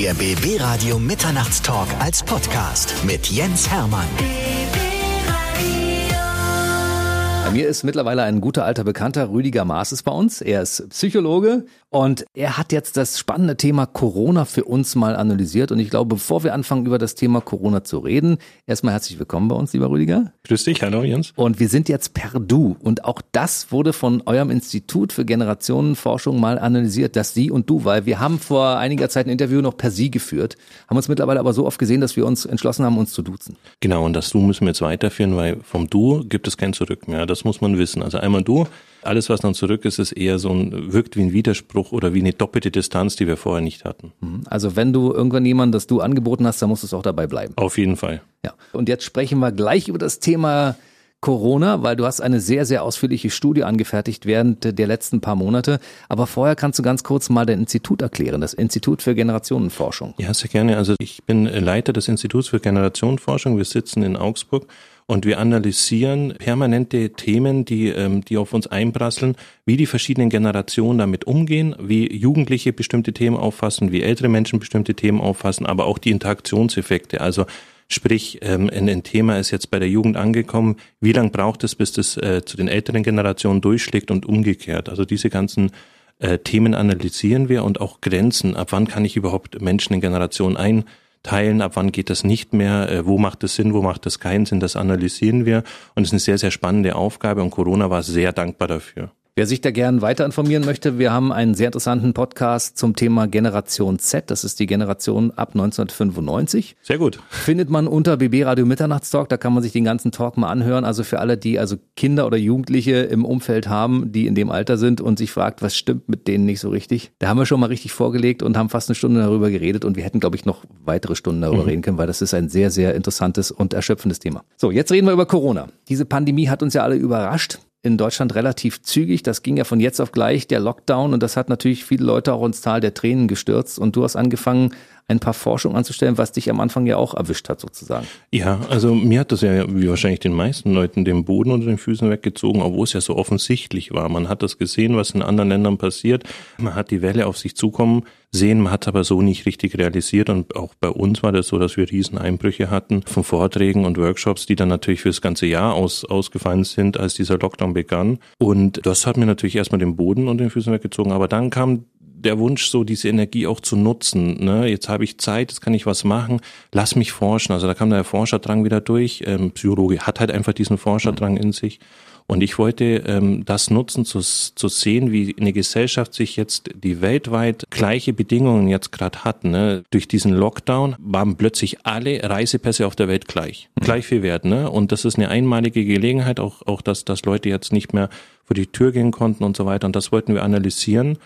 Der BB Radio Mitternachtstalk als Podcast mit Jens Hermann. Bei mir ist mittlerweile ein guter alter Bekannter, Rüdiger Maaßes bei uns. Er ist Psychologe und er hat jetzt das spannende Thema Corona für uns mal analysiert. Und ich glaube, bevor wir anfangen, über das Thema Corona zu reden, erstmal herzlich willkommen bei uns, lieber Rüdiger. Grüß dich, hallo Jens. Und wir sind jetzt per Du. Und auch das wurde von eurem Institut für Generationenforschung mal analysiert, das Sie und Du, weil wir haben vor einiger Zeit ein Interview noch per Sie geführt, haben uns mittlerweile aber so oft gesehen, dass wir uns entschlossen haben, uns zu duzen. Genau, und das Du müssen wir jetzt weiterführen, weil vom Du gibt es kein Zurück mehr. Das muss man wissen. Also einmal Du, alles, was dann zurück ist, ist eher so ein, wirkt wie ein Widerspruch oder wie eine doppelte Distanz, die wir vorher nicht hatten. Mhm. Also wenn du irgendwann jemanden das Du angeboten hast, dann muss es auch dabei bleiben. Auf jeden Fall. Ja. Und jetzt sprechen wir gleich über das Thema Corona, weil du hast eine sehr, sehr ausführliche Studie angefertigt während der letzten paar Monate. Aber vorher kannst du ganz kurz mal dein Institut erklären, das Institut für Generationenforschung. Ja, sehr gerne. Also ich bin Leiter des Instituts für Generationenforschung. Wir sitzen in Augsburg und wir analysieren permanente Themen, die, ähm, die auf uns einprasseln, wie die verschiedenen Generationen damit umgehen, wie Jugendliche bestimmte Themen auffassen, wie ältere Menschen bestimmte Themen auffassen, aber auch die Interaktionseffekte. Also Sprich, ähm, ein Thema ist jetzt bei der Jugend angekommen. Wie lange braucht es, bis das äh, zu den älteren Generationen durchschlägt und umgekehrt? Also diese ganzen äh, Themen analysieren wir und auch Grenzen. Ab wann kann ich überhaupt Menschen in Generationen einteilen? Ab wann geht das nicht mehr? Äh, wo macht es Sinn? Wo macht es keinen Sinn? Das analysieren wir. Und es ist eine sehr, sehr spannende Aufgabe und Corona war sehr dankbar dafür. Wer sich da gern weiter informieren möchte, wir haben einen sehr interessanten Podcast zum Thema Generation Z. Das ist die Generation ab 1995. Sehr gut. Findet man unter BB Radio Mitternachtstalk. Da kann man sich den ganzen Talk mal anhören. Also für alle, die also Kinder oder Jugendliche im Umfeld haben, die in dem Alter sind und sich fragt, was stimmt mit denen nicht so richtig. Da haben wir schon mal richtig vorgelegt und haben fast eine Stunde darüber geredet. Und wir hätten, glaube ich, noch weitere Stunden darüber mhm. reden können, weil das ist ein sehr, sehr interessantes und erschöpfendes Thema. So, jetzt reden wir über Corona. Diese Pandemie hat uns ja alle überrascht in Deutschland relativ zügig. Das ging ja von jetzt auf gleich, der Lockdown. Und das hat natürlich viele Leute auch ins Tal der Tränen gestürzt. Und du hast angefangen, ein paar Forschungen anzustellen, was dich am Anfang ja auch erwischt hat, sozusagen. Ja, also mir hat das ja, wie wahrscheinlich den meisten Leuten, den Boden unter den Füßen weggezogen, obwohl es ja so offensichtlich war. Man hat das gesehen, was in anderen Ländern passiert. Man hat die Welle auf sich zukommen sehen, man hat aber so nicht richtig realisiert und auch bei uns war das so, dass wir riesen Einbrüche hatten von Vorträgen und Workshops, die dann natürlich fürs ganze Jahr aus, ausgefallen sind, als dieser Lockdown begann. Und das hat mir natürlich erstmal den Boden unter den Füßen weggezogen, aber dann kam der Wunsch, so diese Energie auch zu nutzen. Ne? Jetzt habe ich Zeit, jetzt kann ich was machen, lass mich forschen. Also da kam der Forscherdrang wieder durch. Ähm, Psychologe hat halt einfach diesen Forscherdrang in sich. Und ich wollte ähm, das nutzen, zu, zu sehen, wie eine Gesellschaft sich jetzt die weltweit gleiche Bedingungen jetzt gerade hat. Ne? Durch diesen Lockdown waren plötzlich alle Reisepässe auf der Welt gleich, mhm. gleich viel wert. Ne? Und das ist eine einmalige Gelegenheit, auch, auch dass, dass Leute jetzt nicht mehr vor die Tür gehen konnten und so weiter. Und das wollten wir analysieren.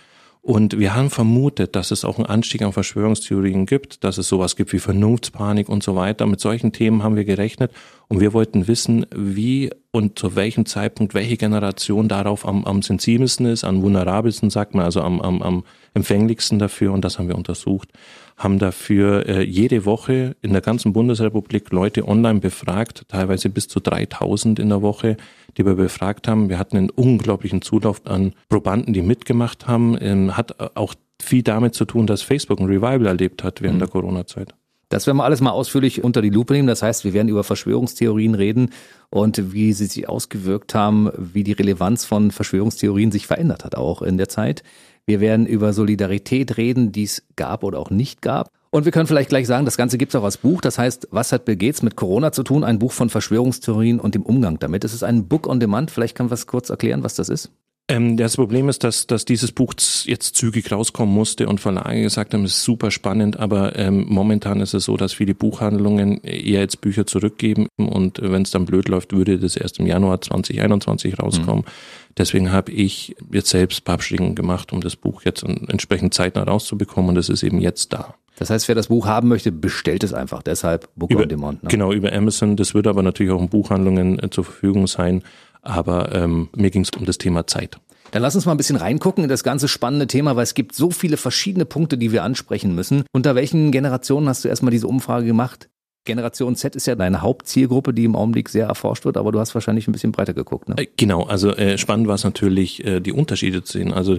Und wir haben vermutet, dass es auch einen Anstieg an Verschwörungstheorien gibt, dass es sowas gibt wie Vernunftspanik und so weiter. Mit solchen Themen haben wir gerechnet und wir wollten wissen, wie und zu welchem Zeitpunkt welche Generation darauf am, am sensibelsten ist, am vulnerabelsten, sagt man, also am, am, am empfänglichsten dafür und das haben wir untersucht haben dafür äh, jede Woche in der ganzen Bundesrepublik Leute online befragt, teilweise bis zu 3000 in der Woche, die wir befragt haben. Wir hatten einen unglaublichen Zulauf an Probanden, die mitgemacht haben. Ähm, hat auch viel damit zu tun, dass Facebook ein Revival erlebt hat während mhm. der Corona-Zeit. Das werden wir alles mal ausführlich unter die Lupe nehmen. Das heißt, wir werden über Verschwörungstheorien reden und wie sie sich ausgewirkt haben, wie die Relevanz von Verschwörungstheorien sich verändert hat, auch in der Zeit. Wir werden über Solidarität reden, die es gab oder auch nicht gab. Und wir können vielleicht gleich sagen, das Ganze gibt es auch als Buch. Das heißt, was hat Bill Gates mit Corona zu tun? Ein Buch von Verschwörungstheorien und dem Umgang damit. Es ist ein Book on Demand. Vielleicht kann was kurz erklären, was das ist. Ähm, das Problem ist, dass, dass dieses Buch jetzt zügig rauskommen musste und Verlage gesagt haben, es ist super spannend, aber ähm, momentan ist es so, dass viele Buchhandlungen eher jetzt Bücher zurückgeben und wenn es dann blöd läuft, würde das erst im Januar 2021 rauskommen. Mhm. Deswegen habe ich jetzt selbst Pappschlägen gemacht, um das Buch jetzt entsprechend zeitnah rauszubekommen und es ist eben jetzt da. Das heißt, wer das Buch haben möchte, bestellt es einfach. Deshalb Book über, on Demand. Ne? Genau, über Amazon. Das wird aber natürlich auch in Buchhandlungen äh, zur Verfügung sein. Aber ähm, mir ging es um das Thema Zeit. Dann lass uns mal ein bisschen reingucken in das ganze spannende Thema, weil es gibt so viele verschiedene Punkte, die wir ansprechen müssen. Unter welchen Generationen hast du erstmal diese Umfrage gemacht? Generation Z ist ja deine Hauptzielgruppe, die im Augenblick sehr erforscht wird, aber du hast wahrscheinlich ein bisschen breiter geguckt. Ne? Äh, genau, also äh, spannend war es natürlich, äh, die Unterschiede zu sehen. Also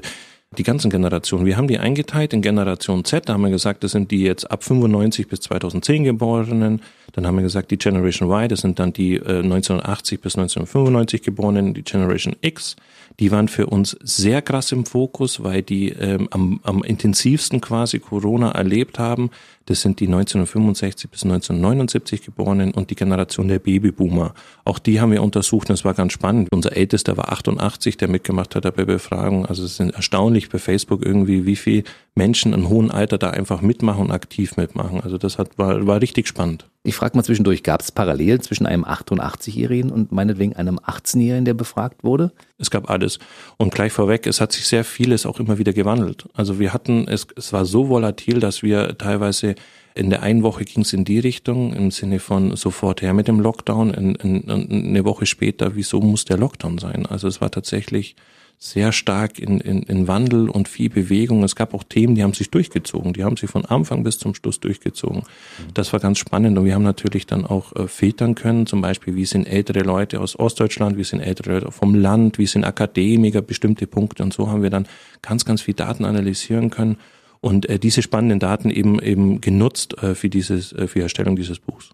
die ganzen Generationen. Wir haben die eingeteilt in Generation Z. Da haben wir gesagt, das sind die jetzt ab 95 bis 2010 Geborenen. Dann haben wir gesagt, die Generation Y, das sind dann die äh, 1980 bis 1995 Geborenen, die Generation X. Die waren für uns sehr krass im Fokus, weil die ähm, am, am intensivsten quasi Corona erlebt haben. Das sind die 1965 bis 1979 Geborenen und die Generation der Babyboomer. Auch die haben wir untersucht und es war ganz spannend. Unser Ältester war 88, der mitgemacht hat bei Befragung. Also es sind erstaunlich bei Facebook irgendwie, wie viel Menschen im hohen Alter da einfach mitmachen und aktiv mitmachen. Also das hat, war, war richtig spannend. Ich frage mal zwischendurch, gab es Parallelen zwischen einem 88-Jährigen und meinetwegen einem 18-Jährigen, der befragt wurde? Es gab alles. Und gleich vorweg, es hat sich sehr vieles auch immer wieder gewandelt. Also wir hatten, es, es war so volatil, dass wir teilweise in der einen Woche ging es in die Richtung, im Sinne von sofort her mit dem Lockdown. In, in, in eine Woche später, wieso muss der Lockdown sein? Also es war tatsächlich sehr stark in, in, in Wandel und viel Bewegung. Es gab auch Themen, die haben sich durchgezogen. Die haben sich von Anfang bis zum Schluss durchgezogen. Das war ganz spannend. Und wir haben natürlich dann auch äh, filtern können, zum Beispiel, wie sind ältere Leute aus Ostdeutschland, wie sind ältere Leute vom Land, wie sind Akademiker, bestimmte Punkte. Und so haben wir dann ganz, ganz viel Daten analysieren können und äh, diese spannenden Daten eben eben genutzt äh, für dieses äh, für die Erstellung dieses Buchs.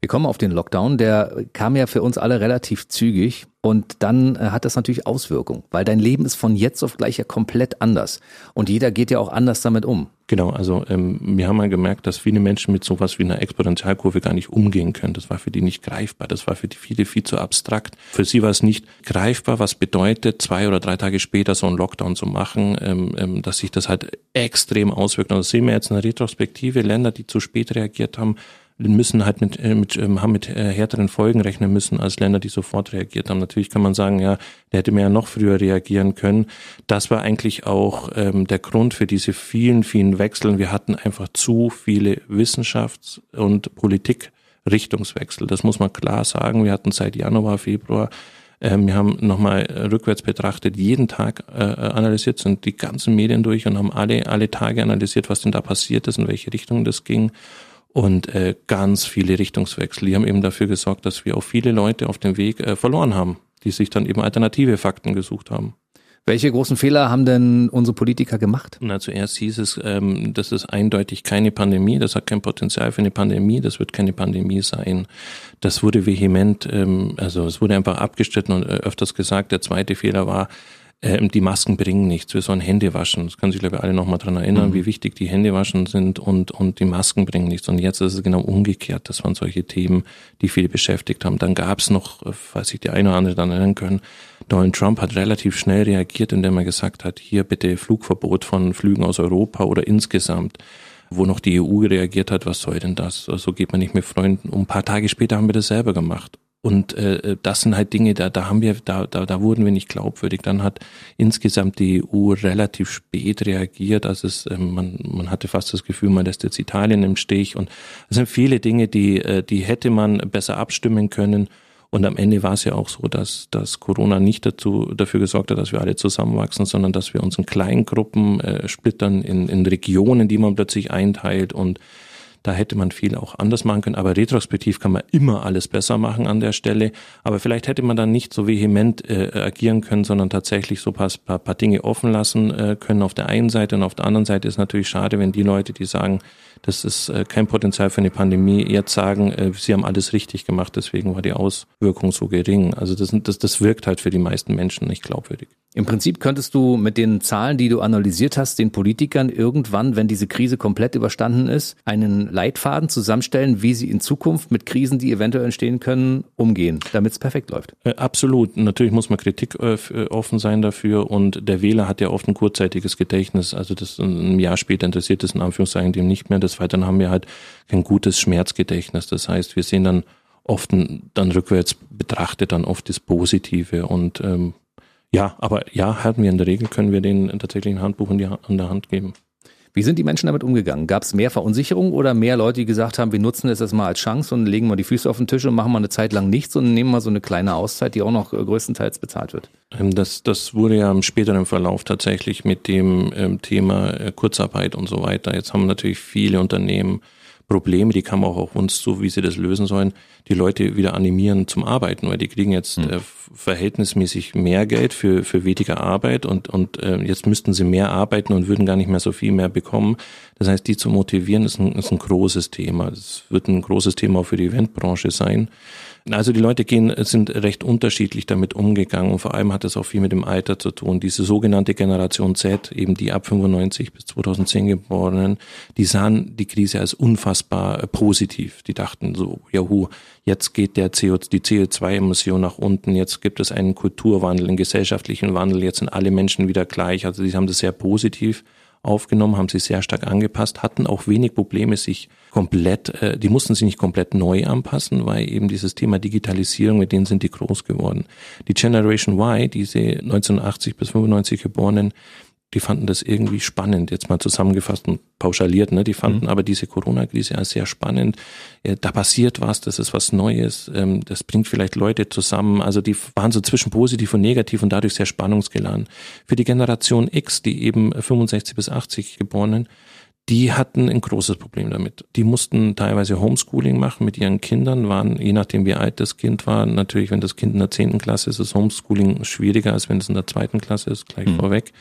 Wir kommen auf den Lockdown, der kam ja für uns alle relativ zügig und dann äh, hat das natürlich Auswirkungen, weil dein Leben ist von jetzt auf gleich ja komplett anders und jeder geht ja auch anders damit um. Genau, also ähm, wir haben mal gemerkt, dass viele Menschen mit sowas wie einer Exponentialkurve gar nicht umgehen können. Das war für die nicht greifbar, das war für die viele viel zu abstrakt. Für sie war es nicht greifbar, was bedeutet, zwei oder drei Tage später so einen Lockdown zu machen, ähm, ähm, dass sich das halt extrem auswirkt. Und das sehen wir jetzt in der Retrospektive, Länder, die zu spät reagiert haben, müssen halt mit, äh, mit ähm, haben mit äh, härteren Folgen rechnen müssen als Länder, die sofort reagiert haben. Natürlich kann man sagen, ja, der hätte mir ja noch früher reagieren können. Das war eigentlich auch ähm, der Grund für diese vielen, vielen Wechseln. Wir hatten einfach zu viele Wissenschafts- und Politikrichtungswechsel. Das muss man klar sagen. Wir hatten seit Januar, Februar ähm, wir haben nochmal rückwärts betrachtet, jeden Tag äh, analysiert, sind die ganzen Medien durch und haben alle, alle Tage analysiert, was denn da passiert ist, in welche Richtung das ging und äh, ganz viele Richtungswechsel. Die haben eben dafür gesorgt, dass wir auch viele Leute auf dem Weg äh, verloren haben, die sich dann eben alternative Fakten gesucht haben. Welche großen Fehler haben denn unsere Politiker gemacht? Na, zuerst hieß es, ähm, das ist eindeutig keine Pandemie, das hat kein Potenzial für eine Pandemie, das wird keine Pandemie sein. Das wurde vehement, ähm, also es wurde einfach abgestritten und äh, öfters gesagt. Der zweite Fehler war, ähm, die Masken bringen nichts. Wir sollen Hände waschen. Das können sich, glaube ich, alle nochmal dran erinnern, mhm. wie wichtig die Hände waschen sind und, und die Masken bringen nichts. Und jetzt ist es genau umgekehrt. Das waren solche Themen, die viele beschäftigt haben. Dann gab es noch, äh, falls sich die eine oder andere dann erinnern können, Donald Trump hat relativ schnell reagiert, indem er gesagt hat, hier bitte Flugverbot von Flügen aus Europa oder insgesamt wo noch die EU reagiert hat, was soll denn das? So also geht man nicht mit Freunden. Und ein paar Tage später haben wir das selber gemacht. Und äh, das sind halt Dinge, da, da haben wir, da, da, da wurden wir nicht glaubwürdig. Dann hat insgesamt die EU relativ spät reagiert. Also es, äh, man, man hatte fast das Gefühl, man lässt jetzt Italien im Stich. Und es sind viele Dinge, die, äh, die hätte man besser abstimmen können. Und am Ende war es ja auch so, dass, dass Corona nicht dazu, dafür gesorgt hat, dass wir alle zusammenwachsen, sondern dass wir uns in Kleingruppen äh, splittern, in, in Regionen, die man plötzlich einteilt und da hätte man viel auch anders machen können. Aber retrospektiv kann man immer alles besser machen an der Stelle. Aber vielleicht hätte man dann nicht so vehement äh, agieren können, sondern tatsächlich so paar, paar, paar Dinge offen lassen äh, können auf der einen Seite. Und auf der anderen Seite ist natürlich schade, wenn die Leute, die sagen, das ist äh, kein Potenzial für eine Pandemie, jetzt sagen, äh, sie haben alles richtig gemacht, deswegen war die Auswirkung so gering. Also das, das, das wirkt halt für die meisten Menschen nicht glaubwürdig. Im Prinzip könntest du mit den Zahlen, die du analysiert hast, den Politikern irgendwann, wenn diese Krise komplett überstanden ist, einen Leitfaden zusammenstellen, wie sie in Zukunft mit Krisen, die eventuell entstehen können, umgehen, damit es perfekt läuft. Äh, absolut. Natürlich muss man Kritik äh, äh, offen sein dafür und der Wähler hat ja oft ein kurzzeitiges Gedächtnis. Also das ein Jahr später interessiert es in Anführungszeichen dem nicht mehr. Des Weiteren haben wir halt kein gutes Schmerzgedächtnis. Das heißt, wir sehen dann oft dann rückwärts betrachtet dann oft das Positive und ähm, ja, aber ja, hatten wir in der Regel, können wir denen tatsächlich ein Handbuch in, die, in der Hand geben. Wie sind die Menschen damit umgegangen? Gab es mehr Verunsicherung oder mehr Leute, die gesagt haben, wir nutzen es jetzt mal als Chance und legen mal die Füße auf den Tisch und machen mal eine Zeit lang nichts und nehmen mal so eine kleine Auszeit, die auch noch äh, größtenteils bezahlt wird? Ähm, das, das wurde ja im späteren Verlauf tatsächlich mit dem ähm, Thema äh, Kurzarbeit und so weiter. Jetzt haben natürlich viele Unternehmen Probleme, die kamen auch auf uns zu, wie sie das lösen sollen, die Leute wieder animieren zum Arbeiten, weil die kriegen jetzt mhm. äh, verhältnismäßig mehr Geld für, für weniger Arbeit und, und äh, jetzt müssten sie mehr arbeiten und würden gar nicht mehr so viel mehr bekommen. Das heißt, die zu motivieren, ist ein, ist ein großes Thema. Das wird ein großes Thema auch für die Eventbranche sein. Also die Leute gehen, sind recht unterschiedlich damit umgegangen und vor allem hat das auch viel mit dem Alter zu tun. Diese sogenannte Generation Z, eben die ab 95 bis 2010 geborenen, die sahen die Krise als unfassbar äh, positiv. Die dachten so, jahu, jetzt geht der CO, die CO2-Emission nach unten, jetzt gibt es einen Kulturwandel, einen gesellschaftlichen Wandel, jetzt sind alle Menschen wieder gleich. Also die haben das sehr positiv aufgenommen, haben sich sehr stark angepasst, hatten auch wenig Probleme, sich komplett, äh, die mussten sich nicht komplett neu anpassen, weil eben dieses Thema Digitalisierung, mit denen sind die groß geworden. Die Generation Y, diese 1980 bis 95 geborenen, die fanden das irgendwie spannend, jetzt mal zusammengefasst und pauschaliert, ne? Die fanden mhm. aber diese Corona-Krise als sehr spannend. Äh, da passiert was, das ist was Neues, ähm, das bringt vielleicht Leute zusammen. Also die waren so zwischen positiv und negativ und dadurch sehr spannungsgeladen. Für die Generation X, die eben 65 bis 80 geborenen, die hatten ein großes Problem damit. Die mussten teilweise Homeschooling machen mit ihren Kindern, waren, je nachdem wie alt das Kind war, natürlich, wenn das Kind in der zehnten Klasse ist, ist Homeschooling schwieriger, als wenn es in der zweiten Klasse ist, gleich mhm. vorweg.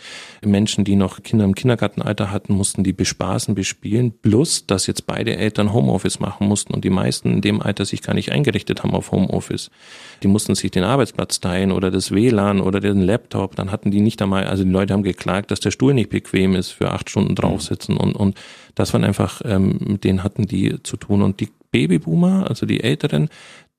Menschen, die noch Kinder im Kindergartenalter hatten, mussten die bespaßen, bespielen, plus, dass jetzt beide Eltern Homeoffice machen mussten und die meisten in dem Alter sich gar nicht eingerichtet haben auf Homeoffice. Die mussten sich den Arbeitsplatz teilen oder das WLAN oder den Laptop, dann hatten die nicht einmal, also die Leute haben geklagt, dass der Stuhl nicht bequem ist für acht Stunden draufsitzen und, und das waren einfach, ähm, mit denen hatten die zu tun. Und die Babyboomer, also die Älteren,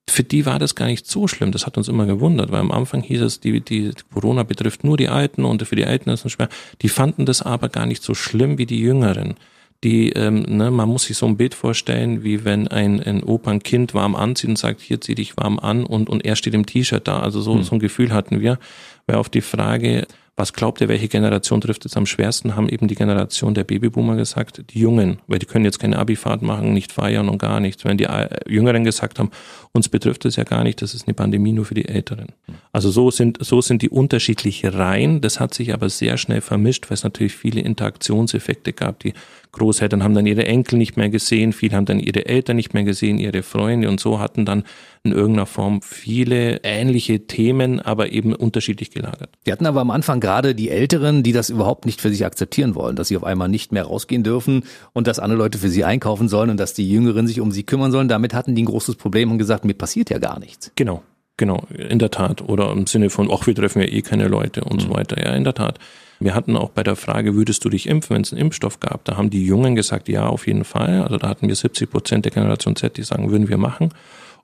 für die war das gar nicht so schlimm. Das hat uns immer gewundert, weil am Anfang hieß es, die, die Corona betrifft nur die Alten und für die Alten ist es schwer. Die fanden das aber gar nicht so schlimm wie die Jüngeren. Die, ähm, ne, man muss sich so ein Bild vorstellen, wie wenn ein, ein Opa ein Kind warm anzieht und sagt, hier zieh dich warm an und, und er steht im T-Shirt da. Also so, hm. so ein Gefühl hatten wir. Weil auf die Frage, was glaubt ihr, welche Generation trifft es am schwersten? Haben eben die Generation der Babyboomer gesagt, die Jungen, weil die können jetzt keine Abifahrt machen, nicht feiern und gar nichts. Wenn die äh, Jüngeren gesagt haben, uns betrifft es ja gar nicht, das ist eine Pandemie nur für die Älteren. Also so sind, so sind die unterschiedliche Reihen. Das hat sich aber sehr schnell vermischt, weil es natürlich viele Interaktionseffekte gab. Die Großeltern haben dann ihre Enkel nicht mehr gesehen, viele haben dann ihre Eltern nicht mehr gesehen, ihre Freunde und so hatten dann in irgendeiner Form viele ähnliche Themen, aber eben unterschiedlich gelagert. Wir hatten aber am Anfang gerade die Älteren, die das überhaupt nicht für sich akzeptieren wollen, dass sie auf einmal nicht mehr rausgehen dürfen und dass andere Leute für sie einkaufen sollen und dass die Jüngeren sich um sie kümmern sollen. Damit hatten die ein großes Problem und gesagt, mir passiert ja gar nichts. Genau. Genau, in der Tat. Oder im Sinne von, ach, wir treffen ja eh keine Leute und mhm. so weiter. Ja, in der Tat. Wir hatten auch bei der Frage, würdest du dich impfen, wenn es einen Impfstoff gab? Da haben die Jungen gesagt, ja, auf jeden Fall. Also da hatten wir 70 Prozent der Generation Z, die sagen, würden wir machen.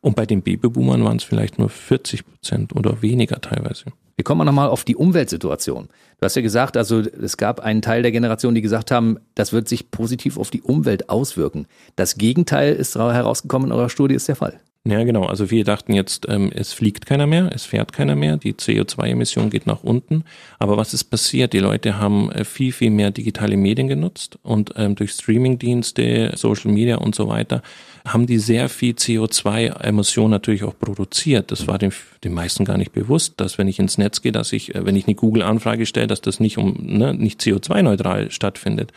Und bei den Babyboomern waren es vielleicht nur 40 Prozent oder weniger teilweise. Wir kommen nochmal auf die Umweltsituation. Du hast ja gesagt, also es gab einen Teil der Generation, die gesagt haben, das wird sich positiv auf die Umwelt auswirken. Das Gegenteil ist herausgekommen in eurer Studie, ist der Fall. Ja, genau. Also wir dachten jetzt, ähm, es fliegt keiner mehr, es fährt keiner mehr, die CO2-Emission geht nach unten. Aber was ist passiert? Die Leute haben äh, viel, viel mehr digitale Medien genutzt und ähm, durch Streamingdienste, Social Media und so weiter haben die sehr viel CO2-Emission natürlich auch produziert. Das war den, den meisten gar nicht bewusst, dass wenn ich ins Netz gehe, dass ich, äh, wenn ich eine Google-Anfrage stelle, dass das nicht um ne, nicht CO2-neutral stattfindet.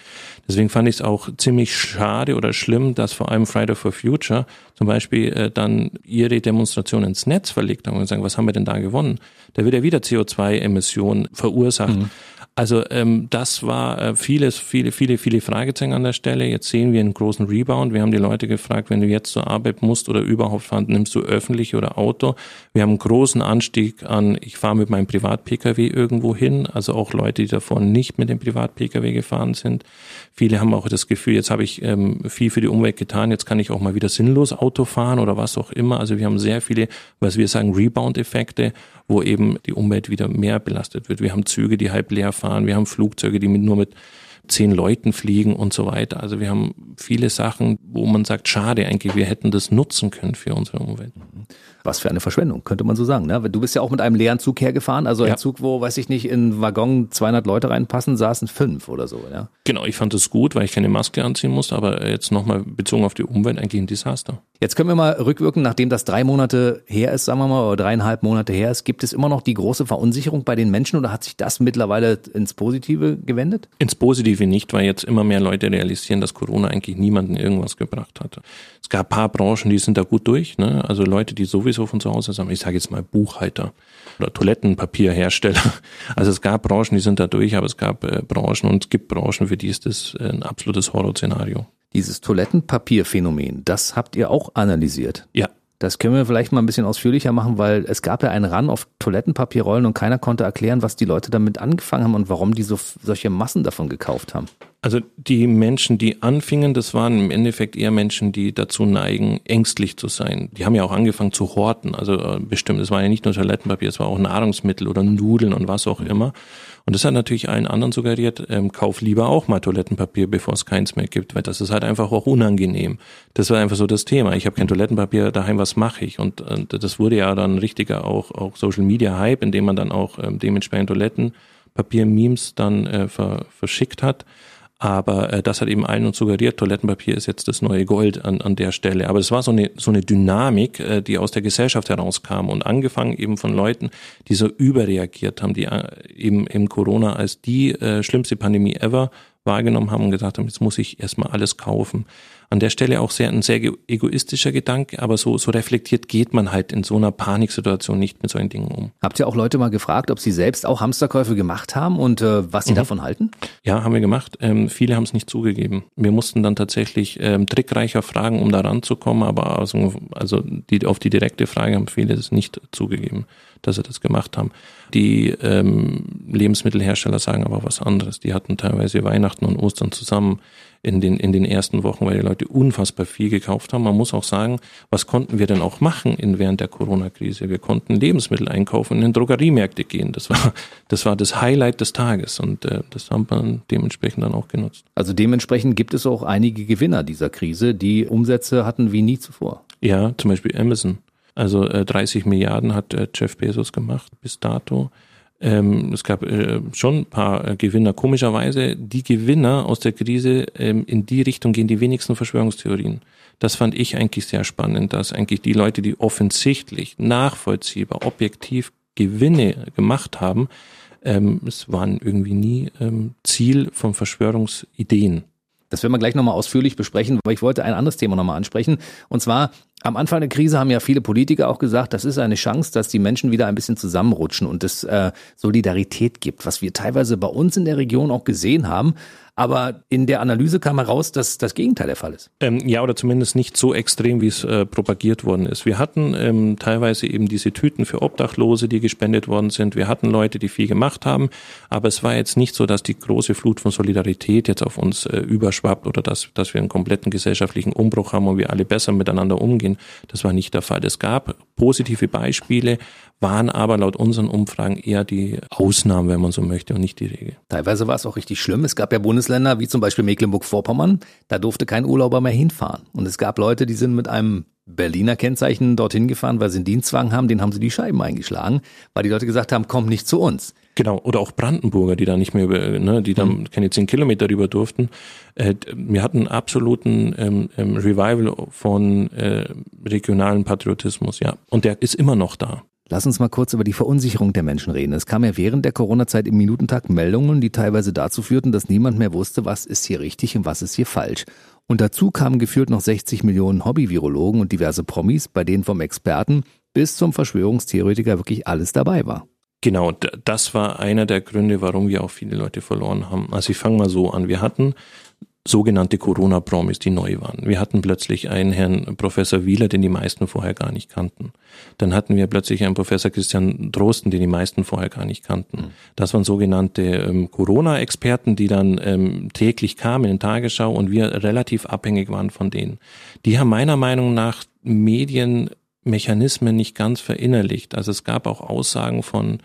Deswegen fand ich es auch ziemlich schade oder schlimm, dass vor allem Friday for Future zum Beispiel äh, dann ihre Demonstration ins Netz verlegt haben und sagen, was haben wir denn da gewonnen? Da wird ja wieder CO2-Emissionen verursacht. Mhm. Also ähm, das war äh, vieles, viele, viele, viele Fragezeichen an der Stelle. Jetzt sehen wir einen großen Rebound. Wir haben die Leute gefragt, wenn du jetzt zur Arbeit musst oder überhaupt fahren, nimmst du öffentlich oder Auto. Wir haben einen großen Anstieg an, ich fahre mit meinem Privat-Pkw irgendwo hin. Also auch Leute, die davon nicht mit dem Privat-Pkw gefahren sind. Viele haben auch das Gefühl, jetzt habe ich ähm, viel für die Umwelt getan, jetzt kann ich auch mal wieder sinnlos Auto fahren oder was auch immer. Also wir haben sehr viele, was wir sagen, Rebound-Effekte wo eben die Umwelt wieder mehr belastet wird. Wir haben Züge, die halb leer fahren, wir haben Flugzeuge, die mit, nur mit zehn Leuten fliegen und so weiter. Also wir haben viele Sachen, wo man sagt, schade eigentlich, wir hätten das nutzen können für unsere Umwelt. Was für eine Verschwendung, könnte man so sagen. Ne? Du bist ja auch mit einem leeren Zug hergefahren, also ein Ja. Zug, wo, weiß ich nicht, in einen Waggon 200 Leute reinpassen, saßen fünf oder so. Ja? Genau, ich fand das gut, weil ich keine Maske anziehen musste, aber jetzt nochmal bezogen auf die Umwelt eigentlich ein Desaster. Jetzt können wir mal rückwirken, nachdem das drei Monate her ist, sagen wir mal, oder dreieinhalb Monate her ist, gibt es immer noch die große Verunsicherung bei den Menschen oder hat sich das mittlerweile ins Positive gewendet? Ins Positive nicht, weil jetzt immer mehr Leute realisieren, dass Corona eigentlich niemanden irgendwas gebracht hatte. Es gab ein paar Branchen, die sind da gut durch, ne? also Leute, die sowieso von zu Hause sind, ich sage jetzt mal Buchhalter oder Toilettenpapierhersteller. Also es gab Branchen, die sind da durch, aber es gab äh, Branchen und es gibt Branchen, für die ist das äh, ein absolutes Horrorszenario. Dieses Toilettenpapierphänomen, das habt ihr auch analysiert. Ja, Das können wir vielleicht mal ein bisschen ausführlicher machen, weil es gab ja einen Run auf Toilettenpapierrollen und keiner konnte erklären, was die Leute damit angefangen haben und warum die so solche Massen davon gekauft haben. Also die Menschen, die anfingen, das waren im Endeffekt eher Menschen, die dazu neigen, ängstlich zu sein. Die haben ja auch angefangen zu horten. Also äh, bestimmt, es war ja nicht nur Toilettenpapier, es war auch Nahrungsmittel oder Nudeln und was auch immer. Und das hat natürlich allen anderen suggeriert, ähm, kauf lieber auch mal Toilettenpapier, bevor es keins mehr gibt, weil das ist halt einfach auch unangenehm. Das war einfach so das Thema. Ich habe kein Toilettenpapier daheim, was mache ich? Und, und das wurde ja dann richtiger auch, auch Social Media Hype, indem man dann auch ähm, dementsprechend Toilettenpapier-Memes dann äh, ver, verschickt hat. Aber äh, das hat eben allen uns suggeriert, Toilettenpapier ist jetzt das neue Gold an, an der Stelle. Aber es war so eine, so eine Dynamik, äh, die aus der Gesellschaft herauskam und angefangen eben von Leuten, die so überreagiert haben, die äh, eben im Corona als die äh, schlimmste Pandemie ever wahrgenommen haben und gesagt haben, jetzt muss ich erstmal alles kaufen. An der Stelle auch sehr ein sehr egoistischer Gedanke, aber so, so reflektiert geht man halt in so einer Paniksituation nicht mit solchen Dingen um. Habt ihr auch Leute mal gefragt, ob sie selbst auch Hamsterkäufe gemacht haben und äh, was sie davon halten? Ja, haben wir gemacht. Ähm, viele haben es nicht zugegeben. Wir mussten dann tatsächlich ähm, trickreicher fragen, um da ranzukommen, aber also, also die, auf die direkte Frage haben viele es nicht zugegeben, dass sie das gemacht haben. Die ähm, Lebensmittelhersteller sagen aber was anderes. Die hatten teilweise Weihnachten und Ostern zusammen in den, in den ersten Wochen, weil die Leute unfassbar viel gekauft haben. Man muss auch sagen, was konnten wir denn auch machen in, während der Corona-Krise? Wir konnten Lebensmittel einkaufen und in Drogeriemärkte gehen. Das war, das war das Highlight des Tages und äh, das haben wir dementsprechend dann auch genutzt. Also dementsprechend gibt es auch einige Gewinner dieser Krise, die Umsätze hatten wie nie zuvor. Ja, zum Beispiel Amazon. Also äh, 30 Milliarden hat äh, Jeff Bezos gemacht bis dato. Ähm, es gab äh, schon ein paar äh, Gewinner. Komischerweise, die Gewinner aus der Krise, ähm, in die Richtung gehen die wenigsten Verschwörungstheorien. Das fand ich eigentlich sehr spannend, dass eigentlich die Leute, die offensichtlich, nachvollziehbar, objektiv Gewinne gemacht haben, ähm, es waren irgendwie nie ähm, Ziel von Verschwörungsideen. Das werden wir gleich nochmal ausführlich besprechen, aber ich wollte ein anderes Thema nochmal ansprechen. Und zwar, am Anfang der Krise haben ja viele Politiker auch gesagt, das ist eine Chance, dass die Menschen wieder ein bisschen zusammenrutschen und es äh, Solidarität gibt, was wir teilweise bei uns in der Region auch gesehen haben. Aber in der Analyse kam heraus, dass das Gegenteil der Fall ist. Ähm, ja, oder zumindest nicht so extrem, wie es äh, propagiert worden ist. Wir hatten ähm, teilweise eben diese Tüten für Obdachlose, die gespendet worden sind. Wir hatten Leute, die viel gemacht haben, aber es war jetzt nicht so, dass die große Flut von Solidarität jetzt auf uns äh, überschwappt oder dass, dass wir einen kompletten gesellschaftlichen Umbruch haben und wir alle besser miteinander umgehen. Das war nicht der Fall. Es gab positive Beispiele, waren aber laut unseren Umfragen eher die Ausnahmen, wenn man so möchte, und nicht die Regel. Teilweise war es auch richtig schlimm. Es gab ja Bundesländer wie zum Beispiel Mecklenburg-Vorpommern, da durfte kein Urlauber mehr hinfahren. Und es gab Leute, die sind mit einem Berliner Kennzeichen dorthin gefahren, weil sie einen Dienstwagen haben, den haben sie die Scheiben eingeschlagen, weil die Leute gesagt haben, komm nicht zu uns. Genau, oder auch Brandenburger, die da nicht mehr über, ne, die dann keine zehn Kilometer rüber durften. Äh, wir hatten einen absoluten ähm, ähm, Revival von äh, regionalen Patriotismus, ja. Und der ist immer noch da. Lass uns mal kurz über die Verunsicherung der Menschen reden. Es kam ja während der Corona-Zeit im Minutentag Meldungen, die teilweise dazu führten, dass niemand mehr wusste, was ist hier richtig und was ist hier falsch. Und dazu kamen geführt noch 60 Millionen Hobby-Virologen und diverse Promis, bei denen vom Experten bis zum Verschwörungstheoretiker wirklich alles dabei war. Genau, das war einer der Gründe, warum wir auch viele Leute verloren haben. Also ich fange mal so an. Wir hatten sogenannte Corona-Promis, die neu waren. Wir hatten plötzlich einen Herrn Professor Wieler, den die meisten vorher gar nicht kannten. Dann hatten wir plötzlich einen Professor Christian Drosten, den die meisten vorher gar nicht kannten. Das waren sogenannte ähm, Corona-Experten, die dann ähm, täglich kamen in Tagesschau und wir relativ abhängig waren von denen. Die haben meiner Meinung nach Medienmechanismen nicht ganz verinnerlicht. Also es gab auch Aussagen von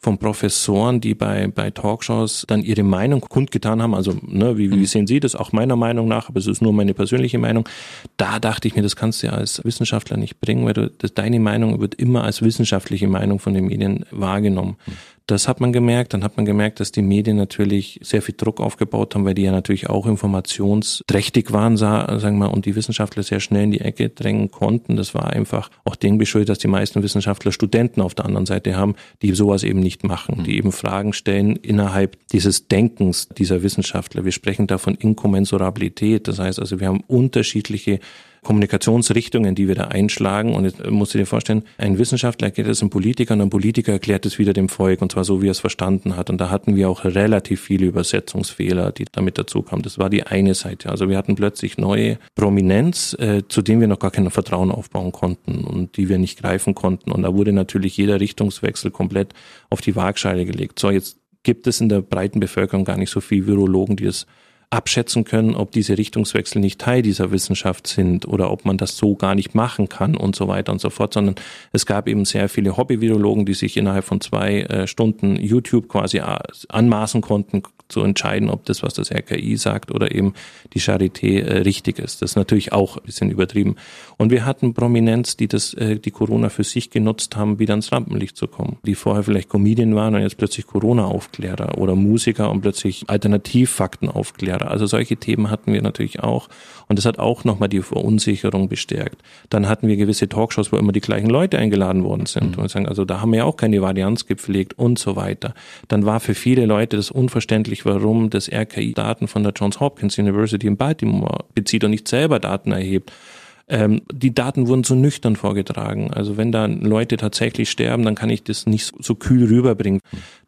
von Professoren, die bei, bei Talkshows dann ihre Meinung kundgetan haben. Also, ne, wie, wie mhm. sehen Sie das? Auch meiner Meinung nach, aber es ist nur meine persönliche Meinung. Da dachte ich mir, das kannst du ja als Wissenschaftler nicht bringen, weil du, das, deine Meinung wird immer als wissenschaftliche Meinung von den Medien wahrgenommen. Das hat man gemerkt. Dann hat man gemerkt, dass die Medien natürlich sehr viel Druck aufgebaut haben, weil die ja natürlich auch informationsträchtig waren, sagen wir mal, und die Wissenschaftler sehr schnell in die Ecke drängen konnten. Das war einfach auch dem geschuldet, dass die meisten Wissenschaftler Studenten auf der anderen Seite haben, die sowas eben nicht machen, die eben Fragen stellen innerhalb dieses Denkens dieser Wissenschaftler. Wir sprechen da von Inkommensurabilität. Das heißt also, wir haben unterschiedliche Kommunikationsrichtungen, die wir da einschlagen. Und jetzt musst du dir vorstellen, ein Wissenschaftler erklärt es einem Politiker und ein Politiker erklärt es wieder dem Volk und zwar so, wie er es verstanden hat. Und da hatten wir auch relativ viele Übersetzungsfehler, die damit dazu kamen. Das war die eine Seite. Also wir hatten plötzlich neue Prominenz, äh, zu denen wir noch gar kein Vertrauen aufbauen konnten und die wir nicht greifen konnten. Und da wurde natürlich jeder Richtungswechsel komplett auf die Waagschale gelegt. So, jetzt gibt es in der breiten Bevölkerung gar nicht so viele Virologen, die es abschätzen können, ob diese Richtungswechsel nicht Teil dieser Wissenschaft sind oder ob man das so gar nicht machen kann und so weiter und so fort, sondern es gab eben sehr viele Hobby-Virologen, die sich innerhalb von zwei äh, Stunden YouTube quasi anmaßen konnten, zu entscheiden, ob das, was das RKI sagt oder eben die Charité äh, richtig ist. Das ist natürlich auch ein bisschen übertrieben. Und wir hatten Prominenz, die das, äh, die Corona für sich genutzt haben, wieder ins Rampenlicht zu kommen. Die vorher vielleicht Comedian waren und jetzt plötzlich Corona-Aufklärer oder Musiker und plötzlich Alternativfaktenaufklärer. Also solche Themen hatten wir natürlich auch. Und das hat auch nochmal die Verunsicherung bestärkt. Dann hatten wir gewisse Talkshows, wo immer die gleichen Leute eingeladen worden sind. Mhm. Und sagen, also da haben wir ja auch keine Varianz gepflegt und so weiter. Dann war für viele Leute das unverständlich, warum das RKI Daten von der Johns Hopkins University in Baltimore bezieht und nicht selber Daten erhebt. Ähm, die Daten wurden so nüchtern vorgetragen. Also wenn da Leute tatsächlich sterben, dann kann ich das nicht so kühl rüberbringen.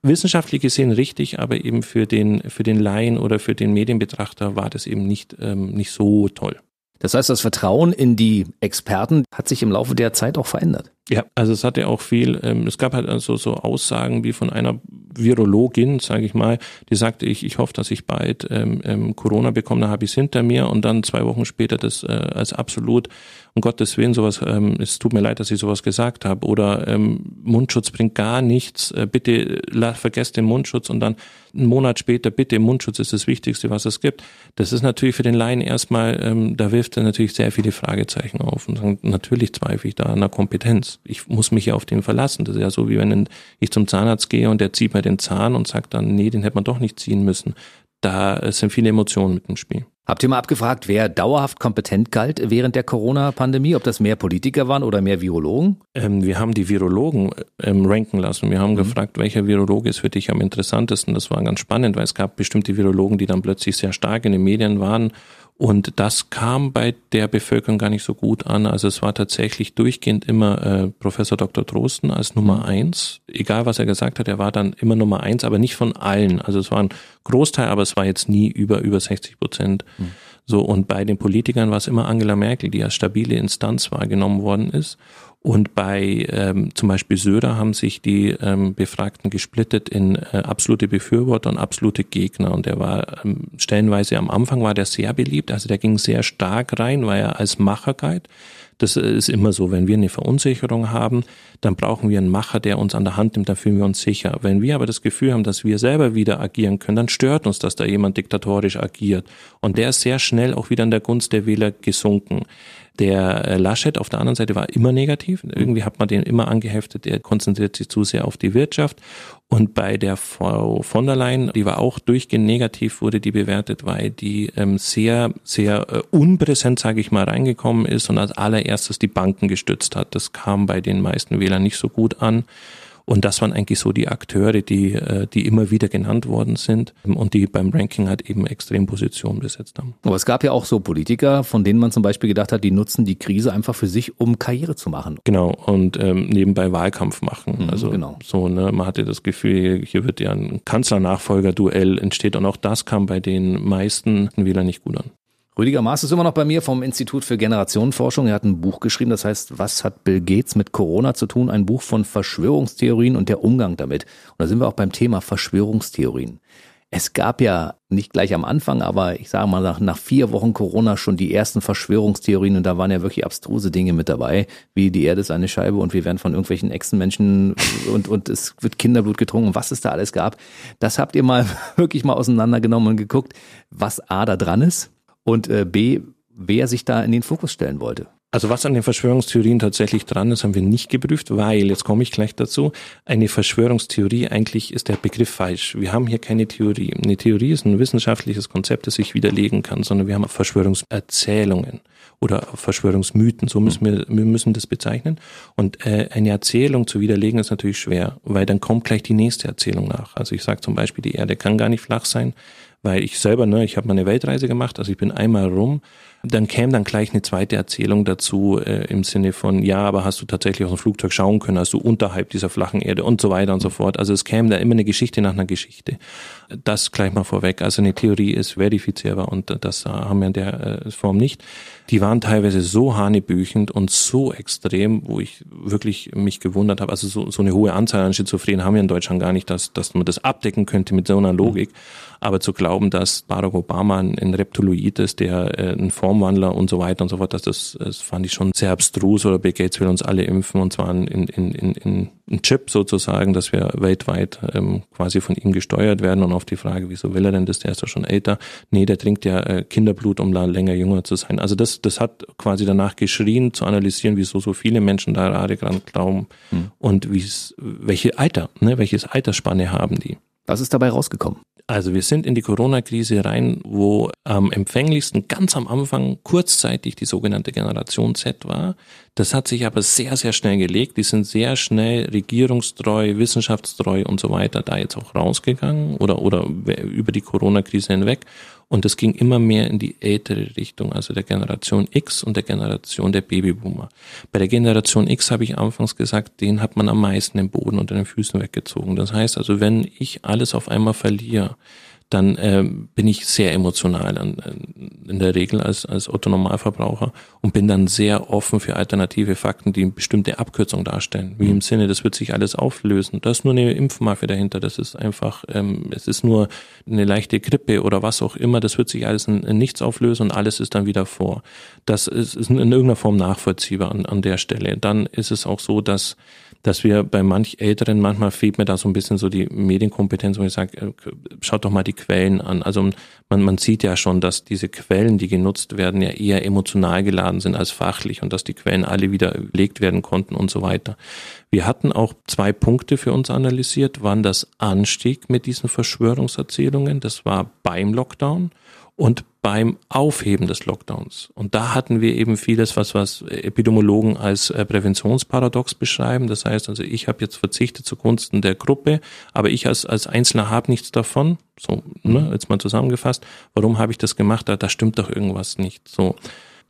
Wissenschaftlich gesehen richtig, aber eben für den, für den Laien oder für den Medienbetrachter war das eben nicht, ähm, nicht so toll. Das heißt, das Vertrauen in die Experten hat sich im Laufe der Zeit auch verändert. Ja, also es hatte auch viel, ähm, es gab halt also so Aussagen wie von einer Virologin, sage ich mal, die sagte, ich, ich hoffe, dass ich bald ähm, ähm, Corona bekomme, dann habe ich es hinter mir und dann zwei Wochen später das äh, als absolut, um Gottes Willen, sowas, ähm, es tut mir leid, dass ich sowas gesagt habe oder ähm, Mundschutz bringt gar nichts, äh, bitte la, vergesst den Mundschutz und dann einen Monat später, bitte, Mundschutz ist das Wichtigste, was es gibt. Das ist natürlich für den Laien erstmal, ähm, da wirft er natürlich sehr viele Fragezeichen auf und sagen, natürlich zweifle ich da an der Kompetenz ich muss mich ja auf den verlassen. Das ist ja so, wie wenn ich zum Zahnarzt gehe und der zieht mir den Zahn und sagt dann, nee, den hätte man doch nicht ziehen müssen. Da sind viele Emotionen mit im Spiel. Habt ihr mal abgefragt, wer dauerhaft kompetent galt während der Corona-Pandemie? Ob das mehr Politiker waren oder mehr Virologen? Ähm, wir haben die Virologen ähm, ranken lassen. Wir haben mhm. gefragt, welcher Virologe ist für dich am interessantesten. Das war ganz spannend, weil es gab bestimmte Virologen, die dann plötzlich sehr stark in den Medien waren und das kam bei der Bevölkerung gar nicht so gut an. Also es war tatsächlich durchgehend immer äh, Professor Dr. Drosten als Nummer mhm. eins. Egal was er gesagt hat, er war dann immer Nummer eins, aber nicht von allen. Also es war ein Großteil, aber es war jetzt nie über, über 60 Prozent. Mhm. So, und bei den Politikern war es immer Angela Merkel, die als stabile Instanz wahrgenommen worden ist. Und bei ähm, zum Beispiel Söder haben sich die ähm, Befragten gesplittet in äh, absolute Befürworter und absolute Gegner. Und der war ähm, stellenweise am Anfang war der sehr beliebt, also der ging sehr stark rein, weil er als Macher galt. Das ist immer so, wenn wir eine Verunsicherung haben, dann brauchen wir einen Macher, der uns an der Hand nimmt, dann fühlen wir uns sicher. Wenn wir aber das Gefühl haben, dass wir selber wieder agieren können, dann stört uns, dass da jemand diktatorisch agiert. Und der ist sehr schnell auch wieder in der Gunst der Wähler gesunken. Der äh, Laschet auf der anderen Seite war immer negativ. Irgendwie hat man den immer angeheftet, der konzentriert sich zu sehr auf die Wirtschaft. Und bei der Frau von der Leyen, die war auch durchgehend negativ, wurde die bewertet, weil die ähm, sehr, sehr äh, unpräsent, sage ich mal, reingekommen ist und als allererstes die Banken gestützt hat. Das kam bei den meisten Wählern nicht so gut an. Und das waren eigentlich so die Akteure, die, äh, die immer wieder genannt worden sind und die beim Ranking halt eben extrem Positionen besetzt haben. Aber es gab ja auch so Politiker, von denen man zum Beispiel gedacht hat, die nutzen die Krise einfach für sich, um Karriere zu machen. Genau, und ähm, nebenbei Wahlkampf machen. Mhm, also genau. so, ne, man hatte das Gefühl, hier wird ja ein Kanzlernachfolger-Duell entsteht und auch das kam bei den meisten Wählern nicht gut an. Rüdiger Maas ist immer noch bei mir vom Institut für Generationenforschung. Er hat ein Buch geschrieben, das heißt, was hat Bill Gates mit Corona zu tun? Ein Buch von Verschwörungstheorien und der Umgang damit. Und da sind wir auch beim Thema Verschwörungstheorien. Es gab ja nicht gleich am Anfang, aber ich sage mal nach, nach vier Wochen Corona schon die ersten Verschwörungstheorien und da waren ja wirklich abstruse Dinge mit dabei, wie die Erde ist eine Scheibe und wir werden von irgendwelchen Echsenmenschen und, und es wird Kinderblut getrunken und was es da alles gab. Das habt ihr mal wirklich mal auseinandergenommen und geguckt, was A da dran ist und äh, B, wer sich da in den Fokus stellen wollte. Also was an den Verschwörungstheorien tatsächlich dran ist, haben wir nicht geprüft, weil, jetzt komme ich gleich dazu, eine Verschwörungstheorie, eigentlich ist der Begriff falsch. Wir haben hier keine Theorie. Eine Theorie ist ein wissenschaftliches Konzept, das sich widerlegen kann, sondern wir haben Verschwörungserzählungen oder Verschwörungsmythen, so müssen wir, wir müssen das bezeichnen. Und äh, eine Erzählung zu widerlegen ist natürlich schwer, weil dann kommt gleich die nächste Erzählung nach. Also ich sage zum Beispiel, die Erde kann gar nicht flach sein, weil ich selber, ne, ich habe mal eine Weltreise gemacht, also ich bin einmal rum dann käme dann gleich eine zweite Erzählung dazu äh, im Sinne von, ja, aber hast du tatsächlich aus dem Flugzeug schauen können, hast du unterhalb dieser flachen Erde und so weiter und so fort. Also es käme da immer eine Geschichte nach einer Geschichte. Das gleich mal vorweg. Also eine Theorie ist verifizierbar und das haben wir in der äh, Form nicht. Die waren teilweise so hanebüchend und so extrem, wo ich wirklich mich gewundert habe. Also so, so eine hohe Anzahl an Schizophrenen haben wir in Deutschland gar nicht, dass, dass man das abdecken könnte mit so einer Logik. Aber zu glauben, dass Barack Obama ein, ein Reptiloid ist, der äh, ein Formwandler und so weiter und so fort, das, das, das fand ich schon sehr abstrus. Oder Bill Gates will uns alle impfen und zwar in, in, in, in ein Chip sozusagen, dass wir weltweit ähm, quasi von ihm gesteuert werden. Und auf die Frage, wieso will er denn das? Der ist doch schon älter. Nee, der trinkt ja äh, Kinderblut, um länger jünger zu sein. Also das, das hat quasi danach geschrien, zu analysieren, wieso so viele Menschen da gerade dran glauben hm. und welche Alter, ne, welches Altersspanne haben die. Was ist dabei rausgekommen? Also wir sind in die Corona-Krise rein, wo am empfänglichsten ganz am Anfang kurzzeitig die sogenannte Generation Z war. Das hat sich aber sehr, sehr schnell gelegt. Die sind sehr schnell regierungstreu, wissenschaftstreu und so weiter da jetzt auch rausgegangen oder, oder über die Corona-Krise hinweg und es ging immer mehr in die ältere Richtung, also der Generation X und der Generation der Babyboomer. Bei der Generation X habe ich anfangs gesagt, den hat man am meisten den Boden unter den Füßen weggezogen. Das heißt also, wenn ich alles auf einmal verliere, dann äh, bin ich sehr emotional an, in der Regel als, als Otto-Normalverbraucher und bin dann sehr offen für alternative Fakten, die bestimmte Abkürzung darstellen. Wie im mhm. Sinne, das wird sich alles auflösen. Da ist nur eine Impfmafia dahinter. Das ist einfach, ähm, es ist nur eine leichte Grippe oder was auch immer. Das wird sich alles in, in nichts auflösen und alles ist dann wieder vor. Das ist, ist in irgendeiner Form nachvollziehbar an, an der Stelle. Dann ist es auch so, dass dass wir bei manch Älteren, manchmal fehlt mir da so ein bisschen so die Medienkompetenz, wo ich sage, äh, schaut doch mal die Quellen an. Also man, man sieht ja schon, dass diese Quellen, die genutzt werden, ja eher emotional geladen sind als fachlich und dass die Quellen alle wieder belegt werden konnten und so weiter. Wir hatten auch zwei Punkte für uns analysiert, wann das anstieg mit diesen Verschwörungserzählungen. Das war beim Lockdown und beim Aufheben des Lockdowns. Und da hatten wir eben vieles, was, was Epidemiologen als äh, Präventionsparadox beschreiben. Das heißt also, ich habe jetzt verzichtet zugunsten der Gruppe, aber ich als, als Einzelner habe nichts davon. So, ne, jetzt mal zusammengefasst. Warum habe ich das gemacht? Da, da stimmt doch irgendwas nicht. So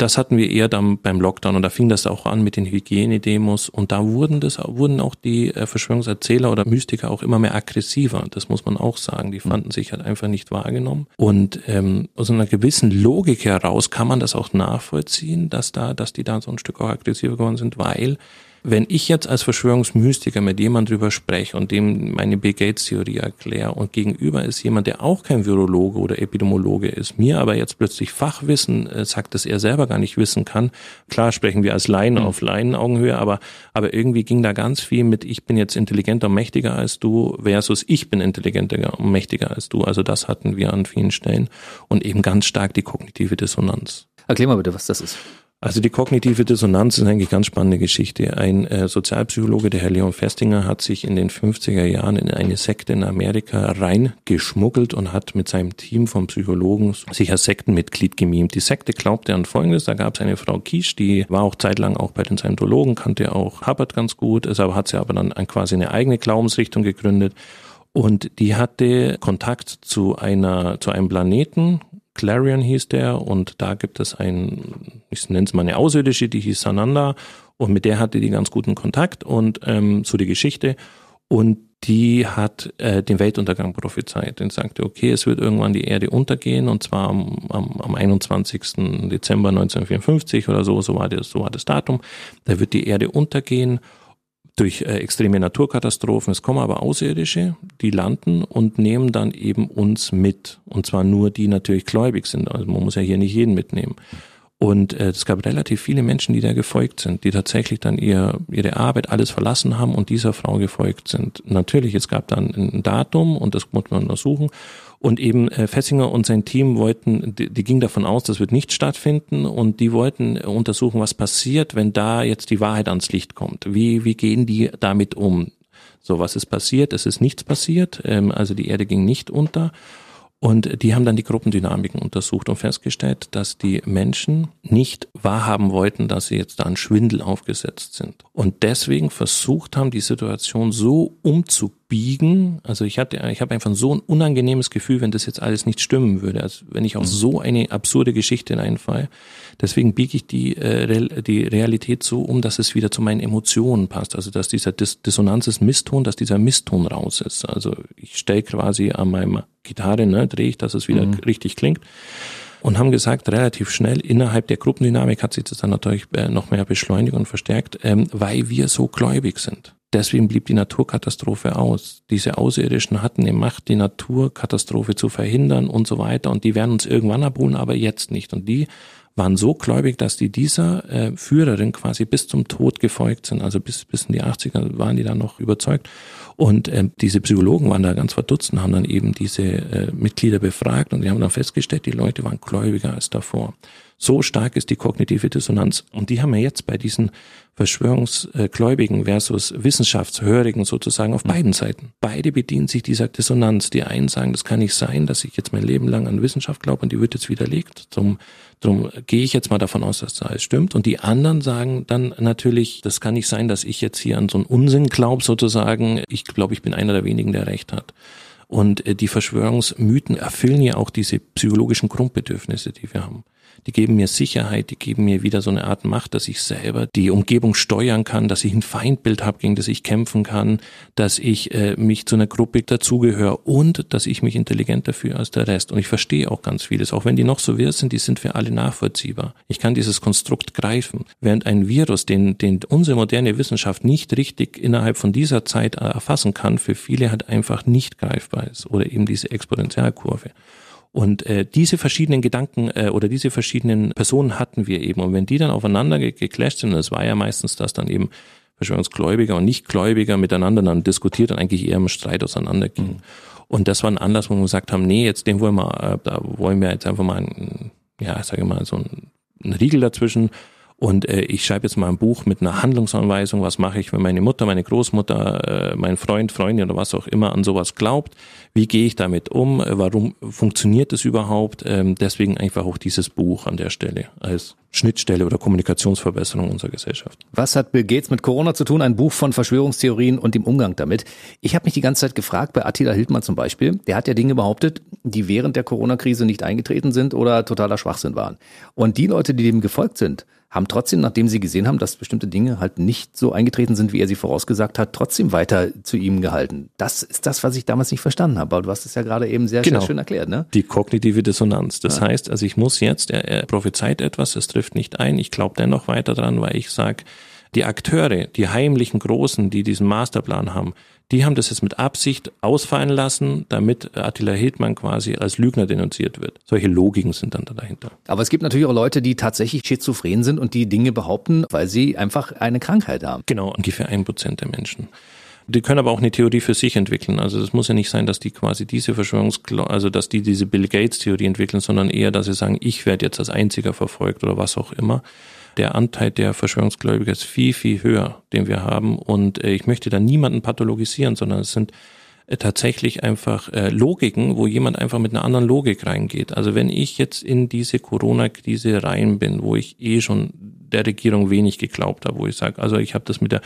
das hatten wir eher dann beim Lockdown und da fing das auch an mit den Hygienedemos und da wurden das wurden auch die äh, Verschwörungserzähler oder Mystiker auch immer mehr aggressiver. Das muss man auch sagen. Die fanden sich halt einfach nicht wahrgenommen und ähm, aus einer gewissen Logik heraus kann man das auch nachvollziehen, dass da, dass die da so ein Stück auch aggressiver geworden sind, weil wenn ich jetzt als Verschwörungsmystiker mit jemand drüber spreche und dem meine Bill Gates Theorie erkläre und gegenüber ist jemand, der auch kein Virologe oder Epidemiologe ist, mir aber jetzt plötzlich Fachwissen äh, sagt, dass er selber gar nicht wissen kann. Klar sprechen wir als Laien mhm. auf Laienaugenhöhe, aber, aber irgendwie ging da ganz viel mit, ich bin jetzt intelligenter und mächtiger als du versus ich bin intelligenter und mächtiger als du. Also das hatten wir an vielen Stellen und eben ganz stark die kognitive Dissonanz. Erklär mal bitte, was das ist. Also die kognitive Dissonanz ist eigentlich ganz spannende Geschichte. Ein äh, Sozialpsychologe, der Herr Leon Festinger, hat sich in den 50er Jahren in eine Sekte in Amerika reingeschmuggelt und hat mit seinem Team von Psychologen sich als Sektenmitglied gemimt. Die Sekte glaubte an Folgendes, da gab es eine Frau Kisch, die war auch zeitlang auch bei den Scientologen, kannte auch Hubbard ganz gut, also hat sie aber dann quasi eine eigene Glaubensrichtung gegründet und die hatte Kontakt zu einer, zu einem Planeten, Clarion hieß der und da gibt es ein, ich nenne es mal eine Außerirdische, die hieß Sananda und mit der hatte die ganz guten Kontakt und ähm, so die Geschichte und die hat äh, den Weltuntergang prophezeit und sagte, okay, es wird irgendwann die Erde untergehen und zwar am, am, am 21. Dezember 1954 oder so, so war das, so war das Datum, da wird die Erde untergehen durch äh, extreme Naturkatastrophen. Es kommen aber Außerirdische, die landen und nehmen dann eben uns mit. Und zwar nur die natürlich gläubig sind. Also man muss ja hier nicht jeden mitnehmen. Und äh, es gab relativ viele Menschen, die da gefolgt sind, die tatsächlich dann ihr, ihre Arbeit alles verlassen haben und dieser Frau gefolgt sind. Natürlich, es gab dann ein Datum und das muss man untersuchen. Und eben äh, Fessinger und sein Team wollten, die, die ging davon aus, das wird nicht stattfinden und die wollten untersuchen, was passiert, wenn da jetzt die Wahrheit ans Licht kommt. Wie, wie gehen die damit um? So, was ist passiert? Es ist nichts passiert, ähm, also die Erde ging nicht unter. Und die haben dann die Gruppendynamiken untersucht und festgestellt, dass die Menschen nicht wahrhaben wollten, dass sie jetzt da an Schwindel aufgesetzt sind. Und deswegen versucht haben, die Situation so umzubiegen. Also ich hatte, ich habe einfach so ein unangenehmes Gefühl, wenn das jetzt alles nicht stimmen würde. Also wenn ich auf mhm. so eine absurde Geschichte hineinfalle. Deswegen biege ich die, äh, die Realität so um, dass es wieder zu meinen Emotionen passt. Also dass dieser Dis Dissonanz ist Misston, dass dieser Misston raus ist. Also ich stelle quasi an meinem Gitarre, ne, drehe ich, dass es wieder mhm. richtig klingt. Und haben gesagt, relativ schnell innerhalb der Gruppendynamik hat sich das dann natürlich äh, noch mehr beschleunigt und verstärkt, ähm, weil wir so gläubig sind. Deswegen blieb die Naturkatastrophe aus. Diese Außerirdischen hatten die Macht, die Naturkatastrophe zu verhindern und so weiter. Und die werden uns irgendwann abholen, aber jetzt nicht. Und die waren so gläubig, dass die dieser äh, Führerin quasi bis zum Tod gefolgt sind. Also bis, bis in die 80er waren die dann noch überzeugt. Und äh, diese Psychologen waren da ganz verdutzt und haben dann eben diese äh, Mitglieder befragt und die haben dann festgestellt, die Leute waren gläubiger als davor. So stark ist die kognitive Dissonanz. Und die haben wir jetzt bei diesen Verschwörungsgläubigen versus Wissenschaftshörigen sozusagen auf beiden Seiten. Beide bedienen sich dieser Dissonanz. Die einen sagen, das kann nicht sein, dass ich jetzt mein Leben lang an Wissenschaft glaube und die wird jetzt widerlegt. Drum, drum gehe ich jetzt mal davon aus, dass das alles stimmt. Und die anderen sagen dann natürlich, das kann nicht sein, dass ich jetzt hier an so einen Unsinn glaube sozusagen. Ich glaube, ich bin einer der wenigen, der recht hat. Und äh, die Verschwörungsmythen erfüllen ja auch diese psychologischen Grundbedürfnisse, die wir haben die geben mir Sicherheit, die geben mir wieder so eine Art Macht, dass ich selber die Umgebung steuern kann, dass ich ein Feindbild habe, gegen das ich kämpfen kann, dass ich äh, mich zu einer Gruppe dazugehöre und dass ich mich intelligenter fühle als der Rest. Und ich verstehe auch ganz vieles, auch wenn die noch so wirr sind, die sind für alle nachvollziehbar. Ich kann dieses Konstrukt greifen, während ein Virus, den, den unsere moderne Wissenschaft nicht richtig innerhalb von dieser Zeit erfassen kann, für viele halt einfach nicht greifbar ist oder eben diese Exponentialkurve. Und äh, diese verschiedenen Gedanken äh, oder diese verschiedenen Personen hatten wir eben. Und wenn die dann aufeinander ge geclasht sind, und es war ja meistens, dass dann eben Verschwörungsgläubiger und Nichtgläubiger miteinander dann diskutiert und eigentlich eher im Streit auseinandergingen. Mhm. Und das war ein Anlass, wo wir gesagt haben, nee, jetzt den wollen wir, äh, da wollen wir jetzt einfach mal, ein, ja, ich sage mal, so ein, ein Riegel dazwischen und äh, ich schreibe jetzt mal ein Buch mit einer Handlungsanweisung, was mache ich, wenn meine Mutter, meine Großmutter, äh, mein Freund, Freundin oder was auch immer an sowas glaubt. Wie gehe ich damit um? Warum funktioniert es überhaupt? Ähm, deswegen einfach auch dieses Buch an der Stelle als Schnittstelle oder Kommunikationsverbesserung unserer Gesellschaft. Was hat Bill Gates mit Corona zu tun? Ein Buch von Verschwörungstheorien und dem Umgang damit. Ich habe mich die ganze Zeit gefragt, bei Attila Hildmann zum Beispiel, der hat ja Dinge behauptet, die während der Corona-Krise nicht eingetreten sind oder totaler Schwachsinn waren. Und die Leute, die dem gefolgt sind, haben trotzdem, nachdem sie gesehen haben, dass bestimmte Dinge halt nicht so eingetreten sind, wie er sie vorausgesagt hat, trotzdem weiter zu ihm gehalten. Das ist das, was ich damals nicht verstanden habe. Aber du hast es ja gerade eben sehr, genau. sehr schön erklärt, ne? Die kognitive Dissonanz. Das ja. heißt, also ich muss jetzt, er, er prophezeit etwas, es trifft nicht ein, ich glaube dennoch weiter dran, weil ich sage, die Akteure, die heimlichen Großen, die diesen Masterplan haben, die haben das jetzt mit Absicht ausfallen lassen, damit Attila Hildmann quasi als Lügner denunziert wird. Solche Logiken sind dann da dahinter. Aber es gibt natürlich auch Leute, die tatsächlich schizophren sind und die Dinge behaupten, weil sie einfach eine Krankheit haben. Genau, ungefähr ein Prozent der Menschen. Die können aber auch eine Theorie für sich entwickeln. Also es muss ja nicht sein, dass die quasi diese Verschwörungs, also dass die diese Bill Gates Theorie entwickeln, sondern eher, dass sie sagen, ich werde jetzt als einziger verfolgt oder was auch immer der Anteil der Verschwörungsgläubiger ist viel, viel höher, den wir haben. Und äh, ich möchte da niemanden pathologisieren, sondern es sind äh, tatsächlich einfach äh, Logiken, wo jemand einfach mit einer anderen Logik reingeht. Also wenn ich jetzt in diese Corona-Krise rein bin, wo ich eh schon der Regierung wenig geglaubt habe, wo ich sage, also ich habe das mit der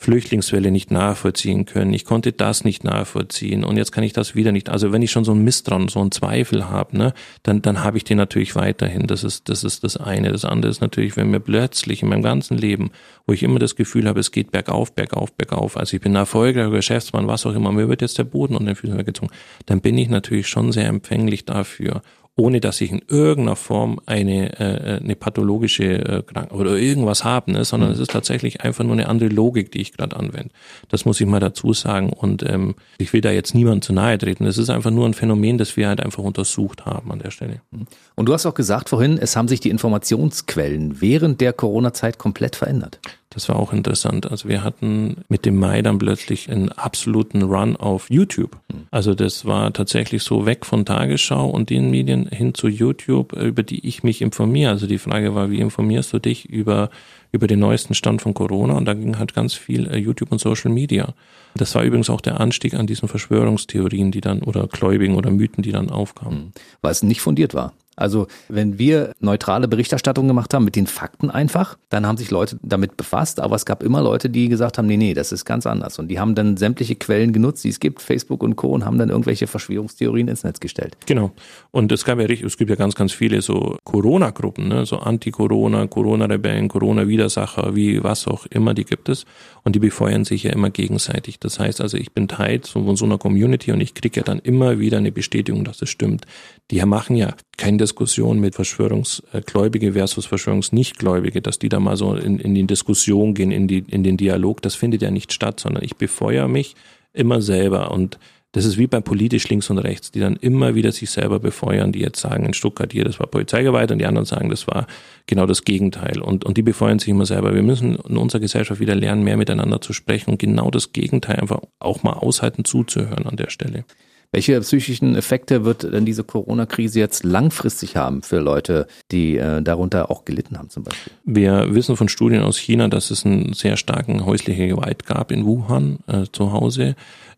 Flüchtlingswelle nicht nachvollziehen können. Ich konnte das nicht nachvollziehen und jetzt kann ich das wieder nicht. Also wenn ich schon so ein Misstrauen, so einen Zweifel habe, ne, dann, dann habe ich den natürlich weiterhin. Das ist, das ist das eine. Das andere ist natürlich, wenn mir plötzlich in meinem ganzen Leben, wo ich immer das Gefühl habe, es geht bergauf, bergauf, bergauf, also ich bin erfolgreicher Geschäftsmann, was auch immer, mir wird jetzt der Boden unter den Füßen weggezogen, dann bin ich natürlich schon sehr empfänglich dafür ohne dass ich in irgendeiner Form eine, äh, eine pathologische äh, Krankheit oder irgendwas habe, ne? sondern mhm. es ist tatsächlich einfach nur eine andere Logik, die ich gerade anwende. Das muss ich mal dazu sagen. Und ähm, ich will da jetzt niemandem zu nahe treten. Es ist einfach nur ein Phänomen, das wir halt einfach untersucht haben an der Stelle. Mhm. Und du hast auch gesagt vorhin, es haben sich die Informationsquellen während der Corona-Zeit komplett verändert. Das war auch interessant. Also wir hatten mit dem Mai dann plötzlich einen absoluten Run auf YouTube. Hm. Also das war tatsächlich so weg von Tagesschau und den Medien hin zu YouTube, über die ich mich informiere. Also die Frage war, wie informierst du dich über, über den neuesten Stand von Corona? Und da ging halt ganz viel äh, YouTube und Social Media. Das war übrigens auch der Anstieg an diesen Verschwörungstheorien, die dann, oder Gläubigen oder Mythen, die dann aufkamen. Hm. Weil es nicht fundiert war. Also wenn wir neutrale Berichterstattung gemacht haben mit den Fakten einfach, dann haben sich Leute damit befasst, aber es gab immer Leute, die gesagt haben, nee, nee, das ist ganz anders. Und die haben dann sämtliche Quellen genutzt, die es gibt, Facebook und Co. und haben dann irgendwelche Verschwörungstheorien ins Netz gestellt. Genau. Und es gab ja es gibt ja ganz, ganz viele so Corona-Gruppen, ne? so Anti-Corona, Corona-Rebellen, Corona-Widersacher, wie was auch immer, die gibt es. Und die befeuern sich ja immer gegenseitig. Das heißt also, ich bin Teil von so einer Community und ich kriege ja dann immer wieder eine Bestätigung, dass es stimmt. Die machen ja keine Diskussion mit Verschwörungsgläubige versus Verschwörungsnichtgläubige, dass die da mal so in, in die Diskussion gehen, in, die, in den Dialog. Das findet ja nicht statt, sondern ich befeuere mich immer selber und das ist wie bei politisch links und rechts, die dann immer wieder sich selber befeuern, die jetzt sagen in Stuttgart hier, das war Polizeigewalt und die anderen sagen, das war genau das Gegenteil. Und, und die befeuern sich immer selber. Wir müssen in unserer Gesellschaft wieder lernen, mehr miteinander zu sprechen und genau das Gegenteil einfach auch mal aushalten zuzuhören an der Stelle. Welche psychischen Effekte wird denn diese Corona-Krise jetzt langfristig haben für Leute, die äh, darunter auch gelitten haben zum Beispiel? Wir wissen von Studien aus China, dass es einen sehr starken häusliche Gewalt gab in Wuhan äh, zu Hause.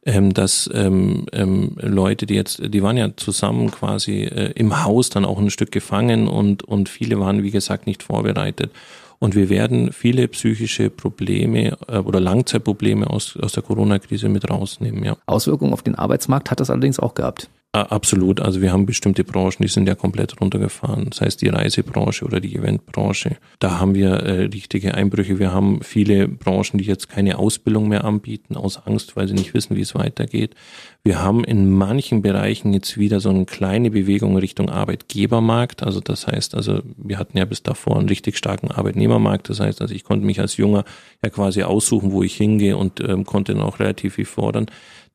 Ähm, dass ähm, ähm, Leute, die jetzt, die waren ja zusammen quasi äh, im Haus dann auch ein Stück gefangen und, und viele waren, wie gesagt, nicht vorbereitet. Und wir werden viele psychische Probleme äh, oder Langzeitprobleme aus, aus der Corona-Krise mit rausnehmen. Ja. Auswirkungen auf den Arbeitsmarkt hat das allerdings auch gehabt. Absolut. Also wir haben bestimmte Branchen, die sind ja komplett runtergefahren. Das heißt die Reisebranche oder die Eventbranche. Da haben wir äh, richtige Einbrüche. Wir haben viele Branchen, die jetzt keine Ausbildung mehr anbieten, aus Angst, weil sie nicht wissen, wie es weitergeht. Wir haben in manchen Bereichen jetzt wieder so eine kleine Bewegung Richtung Arbeitgebermarkt. Also das heißt, also wir hatten ja bis davor einen richtig starken Arbeitnehmermarkt. Das heißt, also ich konnte mich als Junger ja quasi aussuchen, wo ich hingehe und ähm, konnte dann auch relativ viel fordern.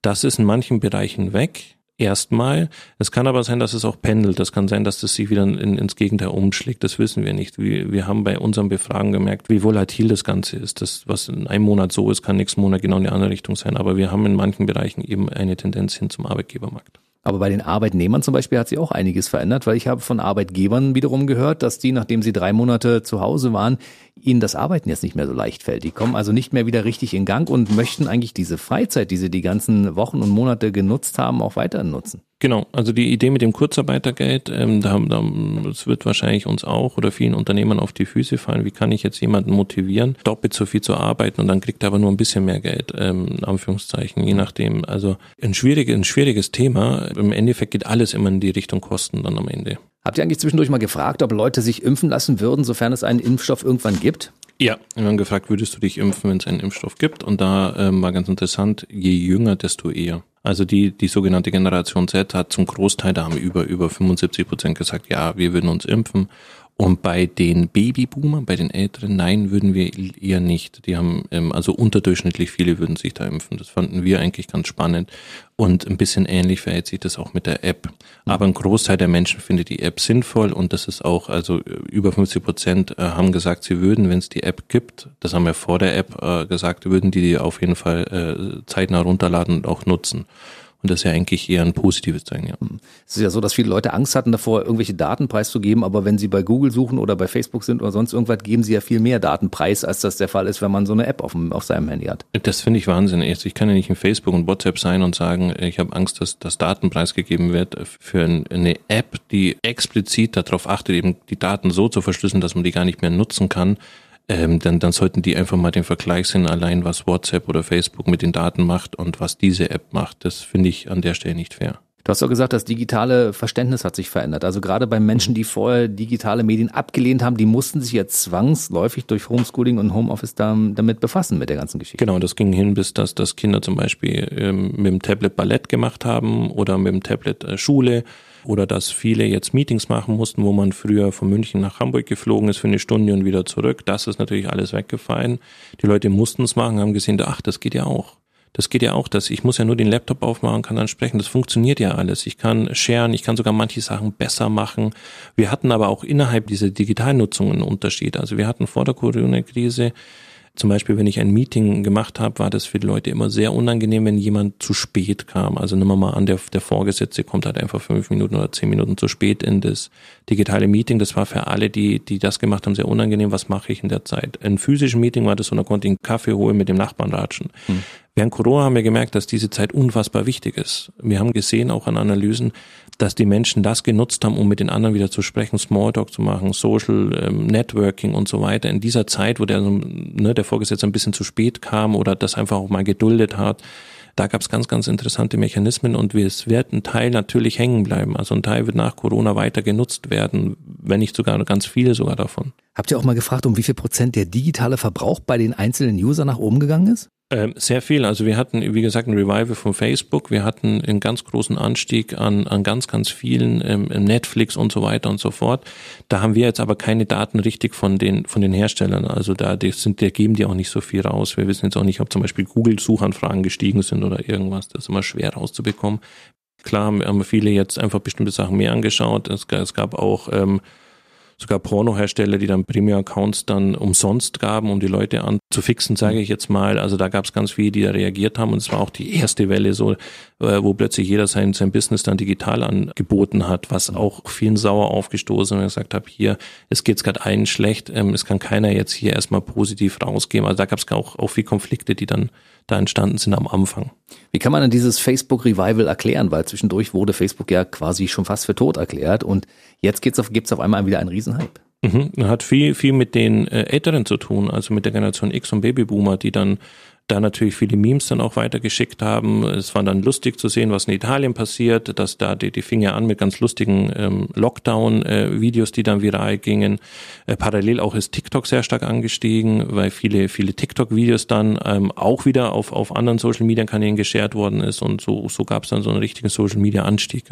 Das ist in manchen Bereichen weg erstmal. Es kann aber sein, dass es auch pendelt. Das kann sein, dass das sich wieder in, ins Gegenteil umschlägt. Das wissen wir nicht. Wir, wir haben bei unseren Befragen gemerkt, wie volatil das Ganze ist. Das, was in einem Monat so ist, kann nächsten Monat genau in die andere Richtung sein. Aber wir haben in manchen Bereichen eben eine Tendenz hin zum Arbeitgebermarkt. Aber bei den Arbeitnehmern zum Beispiel hat sich auch einiges verändert, weil ich habe von Arbeitgebern wiederum gehört, dass die, nachdem sie drei Monate zu Hause waren, ihnen das Arbeiten jetzt nicht mehr so leicht fällt. Die kommen also nicht mehr wieder richtig in Gang und möchten eigentlich diese Freizeit, die sie die ganzen Wochen und Monate genutzt haben, auch weiter nutzen. Genau, also die Idee mit dem Kurzarbeitergeld, ähm, da, da, das wird wahrscheinlich uns auch oder vielen Unternehmern auf die Füße fallen. Wie kann ich jetzt jemanden motivieren, doppelt so viel zu arbeiten und dann kriegt er aber nur ein bisschen mehr Geld, ähm, in Anführungszeichen, je nachdem. Also ein, schwierig, ein schwieriges Thema. Im Endeffekt geht alles immer in die Richtung Kosten dann am Ende. Habt ihr eigentlich zwischendurch mal gefragt, ob Leute sich impfen lassen würden, sofern es einen Impfstoff irgendwann gibt? Ja, wir haben gefragt, würdest du dich impfen, wenn es einen Impfstoff gibt? Und da ähm, war ganz interessant, je jünger, desto eher. Also die, die sogenannte Generation Z hat zum Großteil, da haben über, über 75 Prozent gesagt, ja, wir würden uns impfen. Und bei den Babyboomern, bei den Älteren, nein, würden wir eher nicht. Die haben, ähm, also unterdurchschnittlich viele würden sich da impfen. Das fanden wir eigentlich ganz spannend. Und ein bisschen ähnlich verhält sich das auch mit der App. Aber ein Großteil der Menschen findet die App sinnvoll und das ist auch, also über 50 Prozent äh, haben gesagt, sie würden, wenn es die App gibt, das haben wir vor der App äh, gesagt, würden die auf jeden Fall äh, zeitnah runterladen und auch nutzen. Und das ist ja eigentlich eher ein positives Zeichen, ja. Es ist ja so, dass viele Leute Angst hatten davor, irgendwelche Daten preiszugeben, aber wenn sie bei Google suchen oder bei Facebook sind oder sonst irgendwas, geben sie ja viel mehr Daten preis, als das der Fall ist, wenn man so eine App auf, dem, auf seinem Handy hat. Das finde ich Wahnsinn. Ich kann ja nicht in Facebook und WhatsApp sein und sagen, ich habe Angst, dass das Daten preisgegeben wird für eine App, die explizit darauf achtet, eben die Daten so zu verschlüsseln, dass man die gar nicht mehr nutzen kann ähm, dann, dann sollten die einfach mal den Vergleich sehen, allein was WhatsApp oder Facebook mit den Daten macht und was diese App macht. Das finde ich an der Stelle nicht fair. Du hast doch gesagt, das digitale Verständnis hat sich verändert. Also gerade bei Menschen, die vorher digitale Medien abgelehnt haben, die mussten sich jetzt zwangsläufig durch Homeschooling und Homeoffice damit befassen mit der ganzen Geschichte. Genau, das ging hin, bis dass, dass Kinder zum Beispiel ähm, mit dem Tablet Ballett gemacht haben oder mit dem Tablet äh, Schule oder dass viele jetzt Meetings machen mussten, wo man früher von München nach Hamburg geflogen ist für eine Stunde und wieder zurück. Das ist natürlich alles weggefallen. Die Leute mussten es machen, haben gesehen, ach, das geht ja auch. Das geht ja auch, dass ich muss ja nur den Laptop aufmachen, kann dann sprechen. Das funktioniert ja alles. Ich kann sharen, ich kann sogar manche Sachen besser machen. Wir hatten aber auch innerhalb dieser Digitalnutzung einen Unterschied. Also wir hatten vor der Corona-Krise zum Beispiel, wenn ich ein Meeting gemacht habe, war das für die Leute immer sehr unangenehm, wenn jemand zu spät kam. Also nehmen wir mal an, der, der Vorgesetzte kommt halt einfach fünf Minuten oder zehn Minuten zu spät in das digitale Meeting. Das war für alle, die, die das gemacht haben, sehr unangenehm. Was mache ich in der Zeit? Ein physischen Meeting war das so, da konnte ich einen Kaffee holen, mit dem Nachbarn ratschen. Hm. Während Corona haben wir gemerkt, dass diese Zeit unfassbar wichtig ist. Wir haben gesehen, auch an Analysen, dass die Menschen das genutzt haben, um mit den anderen wieder zu sprechen, Smalltalk zu machen, Social ähm, Networking und so weiter. In dieser Zeit, wo der, ne, der Vorgesetzte ein bisschen zu spät kam oder das einfach auch mal geduldet hat, da gab es ganz, ganz interessante Mechanismen und es wird ein Teil natürlich hängen bleiben. Also ein Teil wird nach Corona weiter genutzt werden, wenn nicht sogar ganz viele sogar davon. Habt ihr auch mal gefragt, um wie viel Prozent der digitale Verbrauch bei den einzelnen Usern nach oben gegangen ist? Ähm, sehr viel. Also wir hatten, wie gesagt, ein Revival von Facebook. Wir hatten einen ganz großen Anstieg an, an ganz, ganz vielen ähm, Netflix und so weiter und so fort. Da haben wir jetzt aber keine Daten richtig von den, von den Herstellern. Also da die sind, die geben die auch nicht so viel raus. Wir wissen jetzt auch nicht, ob zum Beispiel Google-Suchanfragen gestiegen sind oder irgendwas. Das ist immer schwer rauszubekommen. Klar haben viele jetzt einfach bestimmte Sachen mehr angeschaut. Es, es gab auch ähm, sogar Pornohersteller, die dann Premium-Accounts dann umsonst gaben, um die Leute anzufixen, sage ich jetzt mal. Also da gab es ganz viele, die da reagiert haben und es war auch die erste Welle so, äh, wo plötzlich jeder sein, sein Business dann digital angeboten hat, was auch vielen sauer aufgestoßen und gesagt habe, hier, es geht gerade allen schlecht, ähm, es kann keiner jetzt hier erstmal positiv rausgehen. Also da gab es auch, auch viele Konflikte, die dann da entstanden sind am Anfang. Wie kann man denn dieses Facebook-Revival erklären? Weil zwischendurch wurde Facebook ja quasi schon fast für tot erklärt und jetzt gibt's auf, gibt's auf einmal wieder einen Riesenhype. Mhm. Hat viel, viel mit den äh, Älteren zu tun, also mit der Generation X und Babyboomer, die dann da natürlich viele Memes dann auch weitergeschickt haben. Es war dann lustig zu sehen, was in Italien passiert, dass da die, die fing ja an mit ganz lustigen ähm, Lockdown-Videos, die dann viral gingen. Äh, parallel auch ist TikTok sehr stark angestiegen, weil viele, viele TikTok-Videos dann ähm, auch wieder auf, auf anderen Social-Media-Kanälen geshared worden ist und so, so gab es dann so einen richtigen Social-Media-Anstieg.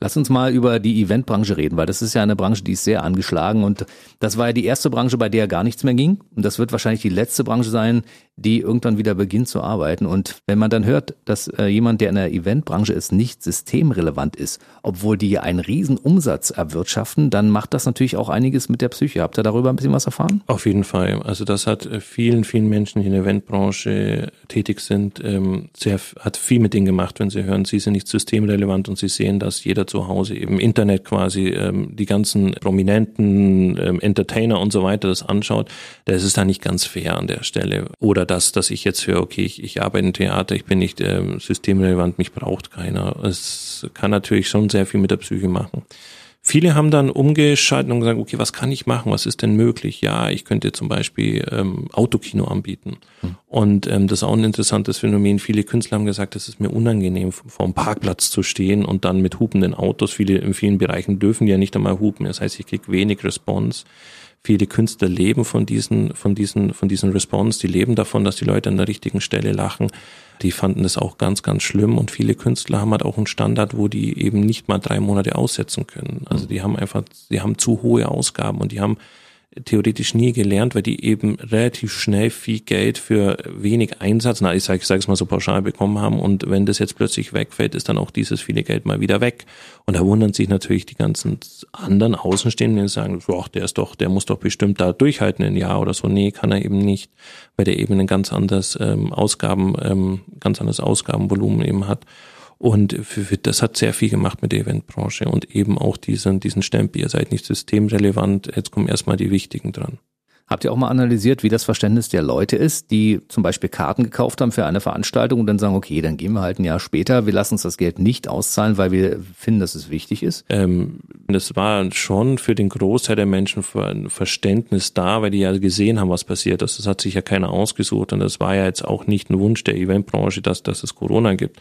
Lass uns mal über die Eventbranche reden, weil das ist ja eine Branche, die ist sehr angeschlagen und das war ja die erste Branche, bei der gar nichts mehr ging und das wird wahrscheinlich die letzte Branche sein, die irgendwann wieder beginnt zu arbeiten. Und wenn man dann hört, dass äh, jemand, der in der Eventbranche ist, nicht systemrelevant ist, obwohl die einen riesen Umsatz erwirtschaften, dann macht das natürlich auch einiges mit der Psyche. Habt ihr darüber ein bisschen was erfahren? Auf jeden Fall. Also das hat äh, vielen, vielen Menschen, die in der Eventbranche tätig sind, ähm, sehr, hat viel mit denen gemacht, wenn sie hören, sie sind nicht systemrelevant und sie sehen, dass jeder zu Hause eben Internet quasi ähm, die ganzen prominenten ähm, Entertainer und so weiter das anschaut. Das ist da nicht ganz fair an der Stelle. Oder das, dass ich jetzt höre, okay, ich, ich arbeite im Theater, ich bin nicht äh, systemrelevant, mich braucht keiner. Es kann natürlich schon sehr viel mit der Psyche machen. Viele haben dann umgeschaltet und gesagt, okay, was kann ich machen? Was ist denn möglich? Ja, ich könnte zum Beispiel ähm, Autokino anbieten. Hm. Und ähm, das ist auch ein interessantes Phänomen. Viele Künstler haben gesagt, es ist mir unangenehm, vor dem Parkplatz zu stehen und dann mit hupenden Autos. Viele in vielen Bereichen dürfen ja nicht einmal hupen. Das heißt, ich kriege wenig Response viele Künstler leben von diesen, von diesen, von diesen Response, die leben davon, dass die Leute an der richtigen Stelle lachen. Die fanden das auch ganz, ganz schlimm und viele Künstler haben halt auch einen Standard, wo die eben nicht mal drei Monate aussetzen können. Also die haben einfach, die haben zu hohe Ausgaben und die haben theoretisch nie gelernt, weil die eben relativ schnell viel Geld für wenig Einsatz, na ich sage ich sag's mal so pauschal bekommen haben und wenn das jetzt plötzlich wegfällt, ist dann auch dieses viele Geld mal wieder weg. Und da wundern sich natürlich die ganzen anderen Außenstehenden, die sagen, ach, der ist doch, der muss doch bestimmt da durchhalten ein Jahr oder so. Nee, kann er eben nicht, weil der eben ein ganz anderes ähm, Ausgaben, ähm, ganz anderes Ausgabenvolumen eben hat. Und für, für, das hat sehr viel gemacht mit der Eventbranche und eben auch diesen, diesen Stempel, ihr seid nicht systemrelevant, jetzt kommen erstmal die Wichtigen dran. Habt ihr auch mal analysiert, wie das Verständnis der Leute ist, die zum Beispiel Karten gekauft haben für eine Veranstaltung und dann sagen, okay, dann gehen wir halt ein Jahr später, wir lassen uns das Geld nicht auszahlen, weil wir finden, dass es wichtig ist? Ähm, das war schon für den Großteil der Menschen ein Verständnis da, weil die ja gesehen haben, was passiert ist. Das hat sich ja keiner ausgesucht und das war ja jetzt auch nicht ein Wunsch der Eventbranche, dass, dass es Corona gibt.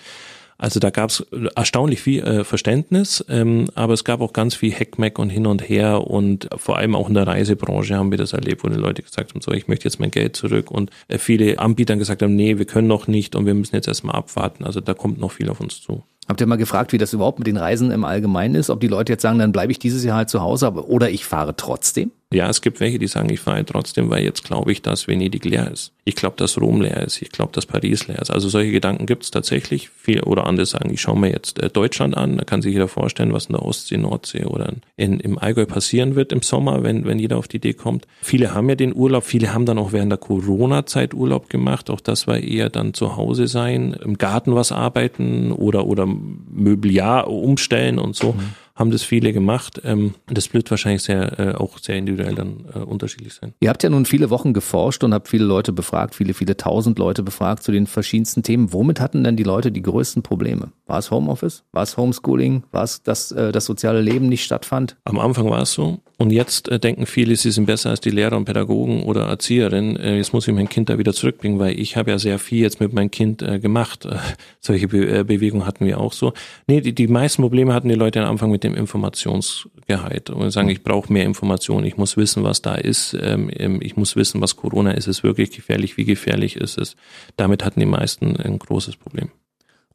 Also da gab es erstaunlich viel äh, Verständnis, ähm, aber es gab auch ganz viel Heckmeck und hin und her und vor allem auch in der Reisebranche haben wir das erlebt, wo die Leute gesagt haben, so ich möchte jetzt mein Geld zurück und äh, viele Anbieter gesagt haben, nee, wir können noch nicht und wir müssen jetzt erstmal abwarten. Also da kommt noch viel auf uns zu. Habt ihr mal gefragt, wie das überhaupt mit den Reisen im Allgemeinen ist? Ob die Leute jetzt sagen, dann bleibe ich dieses Jahr halt zu Hause, aber, oder ich fahre trotzdem? Ja, es gibt welche, die sagen, ich fahre trotzdem, weil jetzt glaube ich, dass Venedig leer ist. Ich glaube, dass Rom leer ist. Ich glaube, dass Paris leer ist. Also solche Gedanken gibt es tatsächlich. Viel, oder andere sagen, ich schaue mir jetzt äh, Deutschland an. Da kann sich jeder vorstellen, was in der Ostsee, Nordsee oder in, im Allgäu passieren wird im Sommer, wenn, wenn jeder auf die Idee kommt. Viele haben ja den Urlaub. Viele haben dann auch während der Corona-Zeit Urlaub gemacht. Auch das war eher dann zu Hause sein, im Garten was arbeiten oder, oder Möbliar umstellen und so. Mhm haben das viele gemacht. Ähm, das wird wahrscheinlich sehr, äh, auch sehr individuell dann äh, unterschiedlich sein. Ihr habt ja nun viele Wochen geforscht und habt viele Leute befragt, viele, viele tausend Leute befragt zu den verschiedensten Themen. Womit hatten denn die Leute die größten Probleme? War es Homeoffice? War es Homeschooling? War es, dass äh, das soziale Leben nicht stattfand? Am Anfang war es so. Und jetzt äh, denken viele, sie sind besser als die Lehrer und Pädagogen oder Erzieherinnen. Äh, jetzt muss ich mein Kind da wieder zurückbringen, weil ich habe ja sehr viel jetzt mit meinem Kind äh, gemacht. Äh, solche Be äh, Bewegungen hatten wir auch so. Nee, die, die meisten Probleme hatten die Leute am Anfang mit dem Informationsgehalt und sagen, ich brauche mehr Informationen, ich muss wissen, was da ist, ähm, ähm, ich muss wissen, was Corona ist, ist es wirklich gefährlich, wie gefährlich ist es. Damit hatten die meisten ein großes Problem.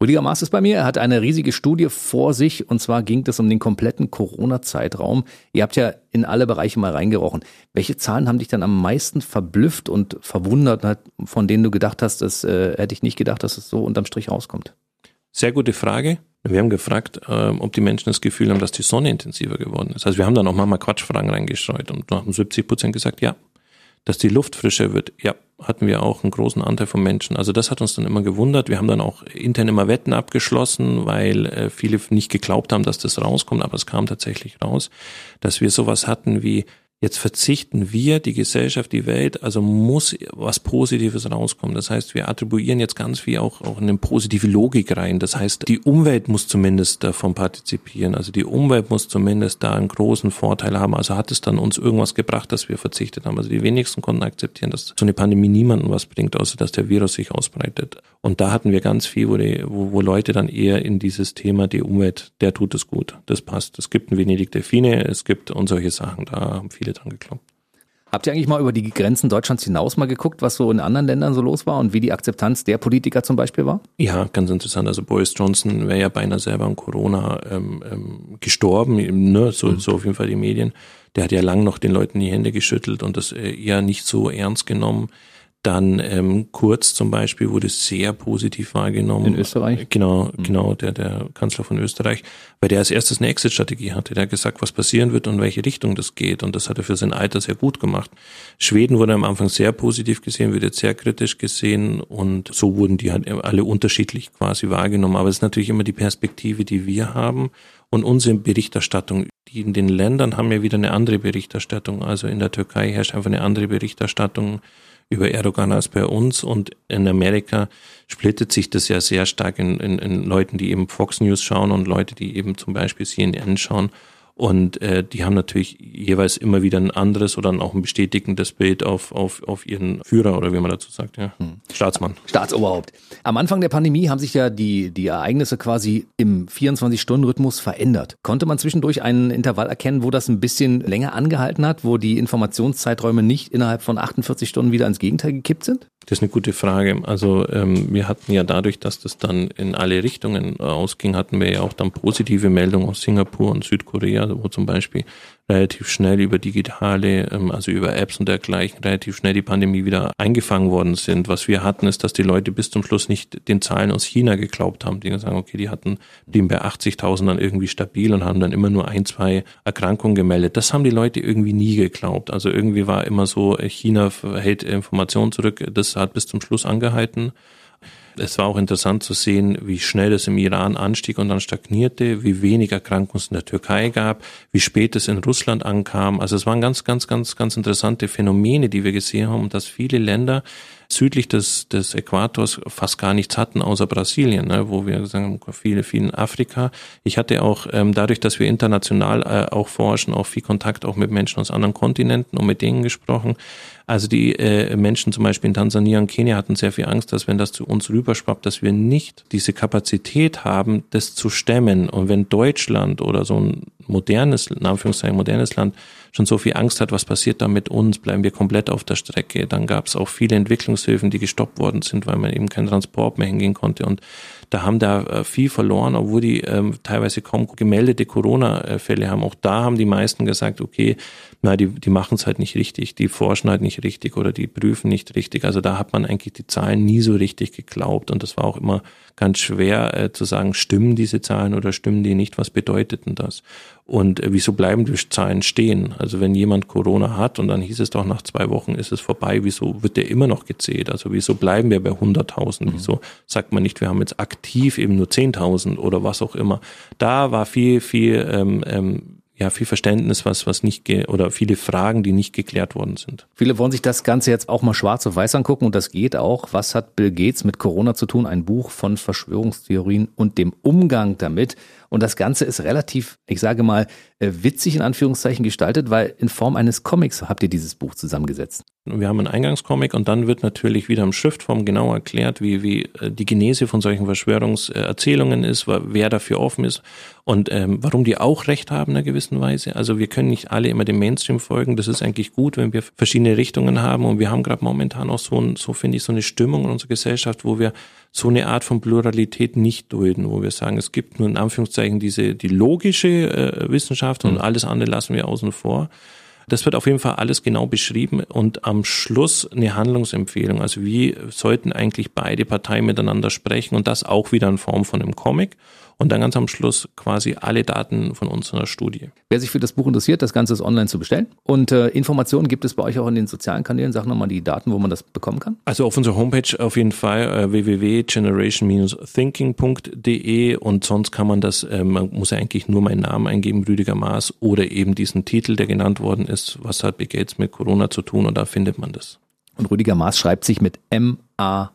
Rüdiger Maas ist bei mir. Er hat eine riesige Studie vor sich und zwar ging es um den kompletten Corona-Zeitraum. Ihr habt ja in alle Bereiche mal reingerochen. Welche Zahlen haben dich dann am meisten verblüfft und verwundert, von denen du gedacht hast, das äh, hätte ich nicht gedacht, dass es so unterm Strich rauskommt? Sehr gute Frage. Wir haben gefragt, äh, ob die Menschen das Gefühl haben, dass die Sonne intensiver geworden ist. Also wir haben dann auch mal Quatschfragen reingestreut und da haben 70 Prozent gesagt, ja. Dass die Luft frischer wird, ja hatten wir auch einen großen Anteil von Menschen. Also das hat uns dann immer gewundert. Wir haben dann auch intern immer Wetten abgeschlossen, weil äh, viele nicht geglaubt haben, dass das rauskommt, aber es kam tatsächlich raus, dass wir sowas hatten wie Jetzt verzichten wir, die Gesellschaft, die Welt, also muss was Positives rauskommen. Das heißt, wir attribuieren jetzt ganz viel auch, auch eine positive Logik rein. Das heißt, die Umwelt muss zumindest davon partizipieren. Also die Umwelt muss zumindest da einen großen Vorteil haben. Also hat es dann uns irgendwas gebracht, dass wir verzichtet haben. Also die wenigsten konnten akzeptieren, dass so eine Pandemie niemandem was bringt, außer dass der Virus sich ausbreitet. Und da hatten wir ganz viel, wo, die, wo, wo Leute dann eher in dieses Thema, die Umwelt, der tut es gut. Das passt. Es gibt ein Venedig Delfine, es gibt und solche Sachen. Da haben viele dran gekloppt. Habt ihr eigentlich mal über die Grenzen Deutschlands hinaus mal geguckt, was so in anderen Ländern so los war und wie die Akzeptanz der Politiker zum Beispiel war? Ja, ganz interessant. Also Boris Johnson wäre ja beinahe selber an Corona ähm, ähm, gestorben, ne? so, mhm. so auf jeden Fall die Medien. Der hat ja lang noch den Leuten die Hände geschüttelt und das äh, eher nicht so ernst genommen. Dann ähm, Kurz zum Beispiel wurde sehr positiv wahrgenommen. In Österreich? Genau, mhm. genau, der, der Kanzler von Österreich, weil der als erstes eine Exit-Strategie hatte. Der hat gesagt, was passieren wird und welche Richtung das geht. Und das hat er für sein Alter sehr gut gemacht. Schweden wurde am Anfang sehr positiv gesehen, wird jetzt sehr kritisch gesehen und so wurden die halt alle unterschiedlich quasi wahrgenommen. Aber es ist natürlich immer die Perspektive, die wir haben und unsere Berichterstattung. Die in den Ländern haben ja wieder eine andere Berichterstattung. Also in der Türkei herrscht einfach eine andere Berichterstattung über Erdogan als bei uns. Und in Amerika splittet sich das ja sehr stark in, in, in Leuten, die eben Fox News schauen und Leute, die eben zum Beispiel CNN schauen. Und äh, die haben natürlich jeweils immer wieder ein anderes oder auch ein bestätigendes Bild auf, auf, auf ihren Führer oder wie man dazu sagt, ja. Hm. Staatsmann. Staatsoberhaupt. Am Anfang der Pandemie haben sich ja die, die Ereignisse quasi im 24-Stunden-Rhythmus verändert. Konnte man zwischendurch einen Intervall erkennen, wo das ein bisschen länger angehalten hat, wo die Informationszeiträume nicht innerhalb von 48 Stunden wieder ans Gegenteil gekippt sind? Das ist eine gute Frage. Also ähm, wir hatten ja dadurch, dass das dann in alle Richtungen ausging, hatten wir ja auch dann positive Meldungen aus Singapur und Südkorea, wo zum Beispiel relativ schnell über digitale, ähm, also über Apps und dergleichen, relativ schnell die Pandemie wieder eingefangen worden sind. Was wir hatten, ist, dass die Leute bis zum Schluss nicht den Zahlen aus China geglaubt haben. Die sagen, okay, die hatten, blieben bei 80.000 dann irgendwie stabil und haben dann immer nur ein, zwei Erkrankungen gemeldet. Das haben die Leute irgendwie nie geglaubt. Also irgendwie war immer so, China hält Informationen zurück. Das hat bis zum Schluss angehalten. Es war auch interessant zu sehen, wie schnell es im Iran anstieg und dann stagnierte, wie wenig Erkrankungen in der Türkei gab, wie spät es in Russland ankam. Also es waren ganz, ganz, ganz, ganz interessante Phänomene, die wir gesehen haben, dass viele Länder südlich des, des Äquators fast gar nichts hatten, außer Brasilien, ne, wo wir sagen, viele, viele in Afrika. Ich hatte auch ähm, dadurch, dass wir international äh, auch forschen, auch viel Kontakt auch mit Menschen aus anderen Kontinenten und mit denen gesprochen. Also die äh, Menschen zum Beispiel in Tansania und Kenia hatten sehr viel Angst, dass wenn das zu uns rüber rüberschwappt, dass wir nicht diese Kapazität haben, das zu stemmen. Und wenn Deutschland oder so ein modernes, in Anführungszeichen modernes Land schon so viel Angst hat, was passiert da mit uns, bleiben wir komplett auf der Strecke. Dann gab es auch viele Entwicklungshilfen, die gestoppt worden sind, weil man eben keinen Transport mehr hingehen konnte. Und da haben da äh, viel verloren, obwohl die ähm, teilweise kaum gemeldete Corona-Fälle haben. Auch da haben die meisten gesagt, okay, na, die, die machen es halt nicht richtig, die forschen halt nicht richtig oder die prüfen nicht richtig. Also da hat man eigentlich die Zahlen nie so richtig geglaubt und das war auch immer ganz schwer äh, zu sagen, stimmen diese Zahlen oder stimmen die nicht, was bedeutet denn das? Und äh, wieso bleiben die Zahlen stehen? Also wenn jemand Corona hat und dann hieß es doch, nach zwei Wochen ist es vorbei, wieso wird der immer noch gezählt? Also wieso bleiben wir bei 100.000? Mhm. Wieso sagt man nicht, wir haben jetzt aktiv eben nur 10.000 oder was auch immer? Da war viel, viel ähm, ähm, ja viel Verständnis, was was nicht ge oder viele Fragen, die nicht geklärt worden sind. Viele wollen sich das Ganze jetzt auch mal schwarz auf weiß angucken und das geht auch. Was hat Bill Gates mit Corona zu tun? Ein Buch von Verschwörungstheorien und dem Umgang damit. Und das Ganze ist relativ, ich sage mal, äh, witzig in Anführungszeichen gestaltet, weil in Form eines Comics habt ihr dieses Buch zusammengesetzt. Wir haben einen Eingangscomic und dann wird natürlich wieder im Schriftform genau erklärt, wie, wie äh, die Genese von solchen Verschwörungserzählungen ist, wer dafür offen ist und ähm, warum die auch recht haben in einer gewissen Weise. Also wir können nicht alle immer dem Mainstream folgen. Das ist eigentlich gut, wenn wir verschiedene Richtungen haben und wir haben gerade momentan auch so, so finde ich, so eine Stimmung in unserer Gesellschaft, wo wir so eine Art von Pluralität nicht dulden, wo wir sagen, es gibt nur in Anführungszeichen diese die logische äh, Wissenschaft und mhm. alles andere lassen wir außen vor. Das wird auf jeden Fall alles genau beschrieben und am Schluss eine Handlungsempfehlung. Also wie sollten eigentlich beide Parteien miteinander sprechen und das auch wieder in Form von einem Comic und dann ganz am Schluss quasi alle Daten von unserer Studie. Wer sich für das Buch interessiert, das Ganze ist online zu bestellen. Und äh, Informationen gibt es bei euch auch in den sozialen Kanälen. Sag nochmal die Daten, wo man das bekommen kann. Also auf unserer Homepage auf jeden Fall äh, www.generation-thinking.de und sonst kann man das, äh, man muss ja eigentlich nur meinen Namen eingeben, Rüdiger Maas, oder eben diesen Titel, der genannt worden ist, was hat Bill Gates mit Corona zu tun und da findet man das. Und Rüdiger Maas schreibt sich mit M-A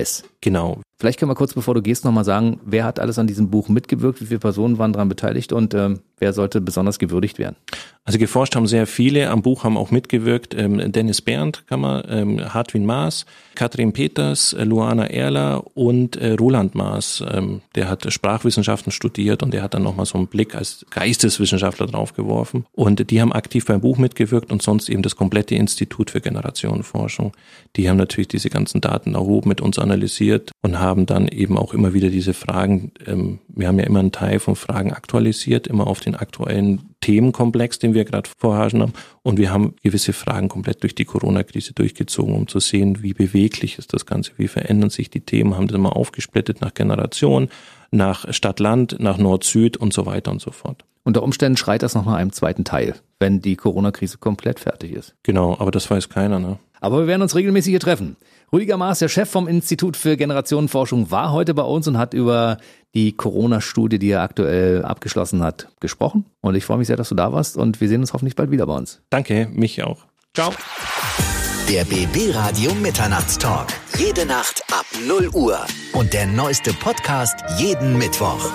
AS. Genau. Vielleicht können wir kurz, bevor du gehst, nochmal sagen, wer hat alles an diesem Buch mitgewirkt, wie viele Personen waren daran beteiligt und ähm, wer sollte besonders gewürdigt werden? Also geforscht haben sehr viele, am Buch haben auch mitgewirkt ähm, Dennis Berndt, Kammer, ähm, Hartwin Maas, Katrin Peters, äh, Luana Erler und äh, Roland Maas. Ähm, der hat Sprachwissenschaften studiert und der hat dann nochmal so einen Blick als Geisteswissenschaftler draufgeworfen. Und die haben aktiv beim Buch mitgewirkt und sonst eben das komplette Institut für Generationenforschung. Die haben natürlich diese ganzen Daten erhoben, mit uns analysiert und haben dann eben auch immer wieder diese Fragen, ähm, wir haben ja immer einen Teil von Fragen aktualisiert, immer auf den aktuellen Themenkomplex, den wir gerade vorhaben haben. Und wir haben gewisse Fragen komplett durch die Corona-Krise durchgezogen, um zu sehen, wie beweglich ist das Ganze, wie verändern sich die Themen, haben das mal aufgesplittet nach Generation, nach Stadt-Land, nach Nord-Süd und so weiter und so fort. Unter Umständen schreit das noch nach einem zweiten Teil, wenn die Corona-Krise komplett fertig ist. Genau, aber das weiß keiner. Ne? Aber wir werden uns regelmäßig hier treffen. Rüdiger Maas, der Chef vom Institut für Generationenforschung, war heute bei uns und hat über die Corona-Studie, die er aktuell abgeschlossen hat, gesprochen. Und ich freue mich sehr, dass du da warst und wir sehen uns hoffentlich bald wieder bei uns. Danke, mich auch. Ciao. Der BB Radio Mitternachtstalk. Jede Nacht ab 0 Uhr. Und der neueste Podcast jeden Mittwoch.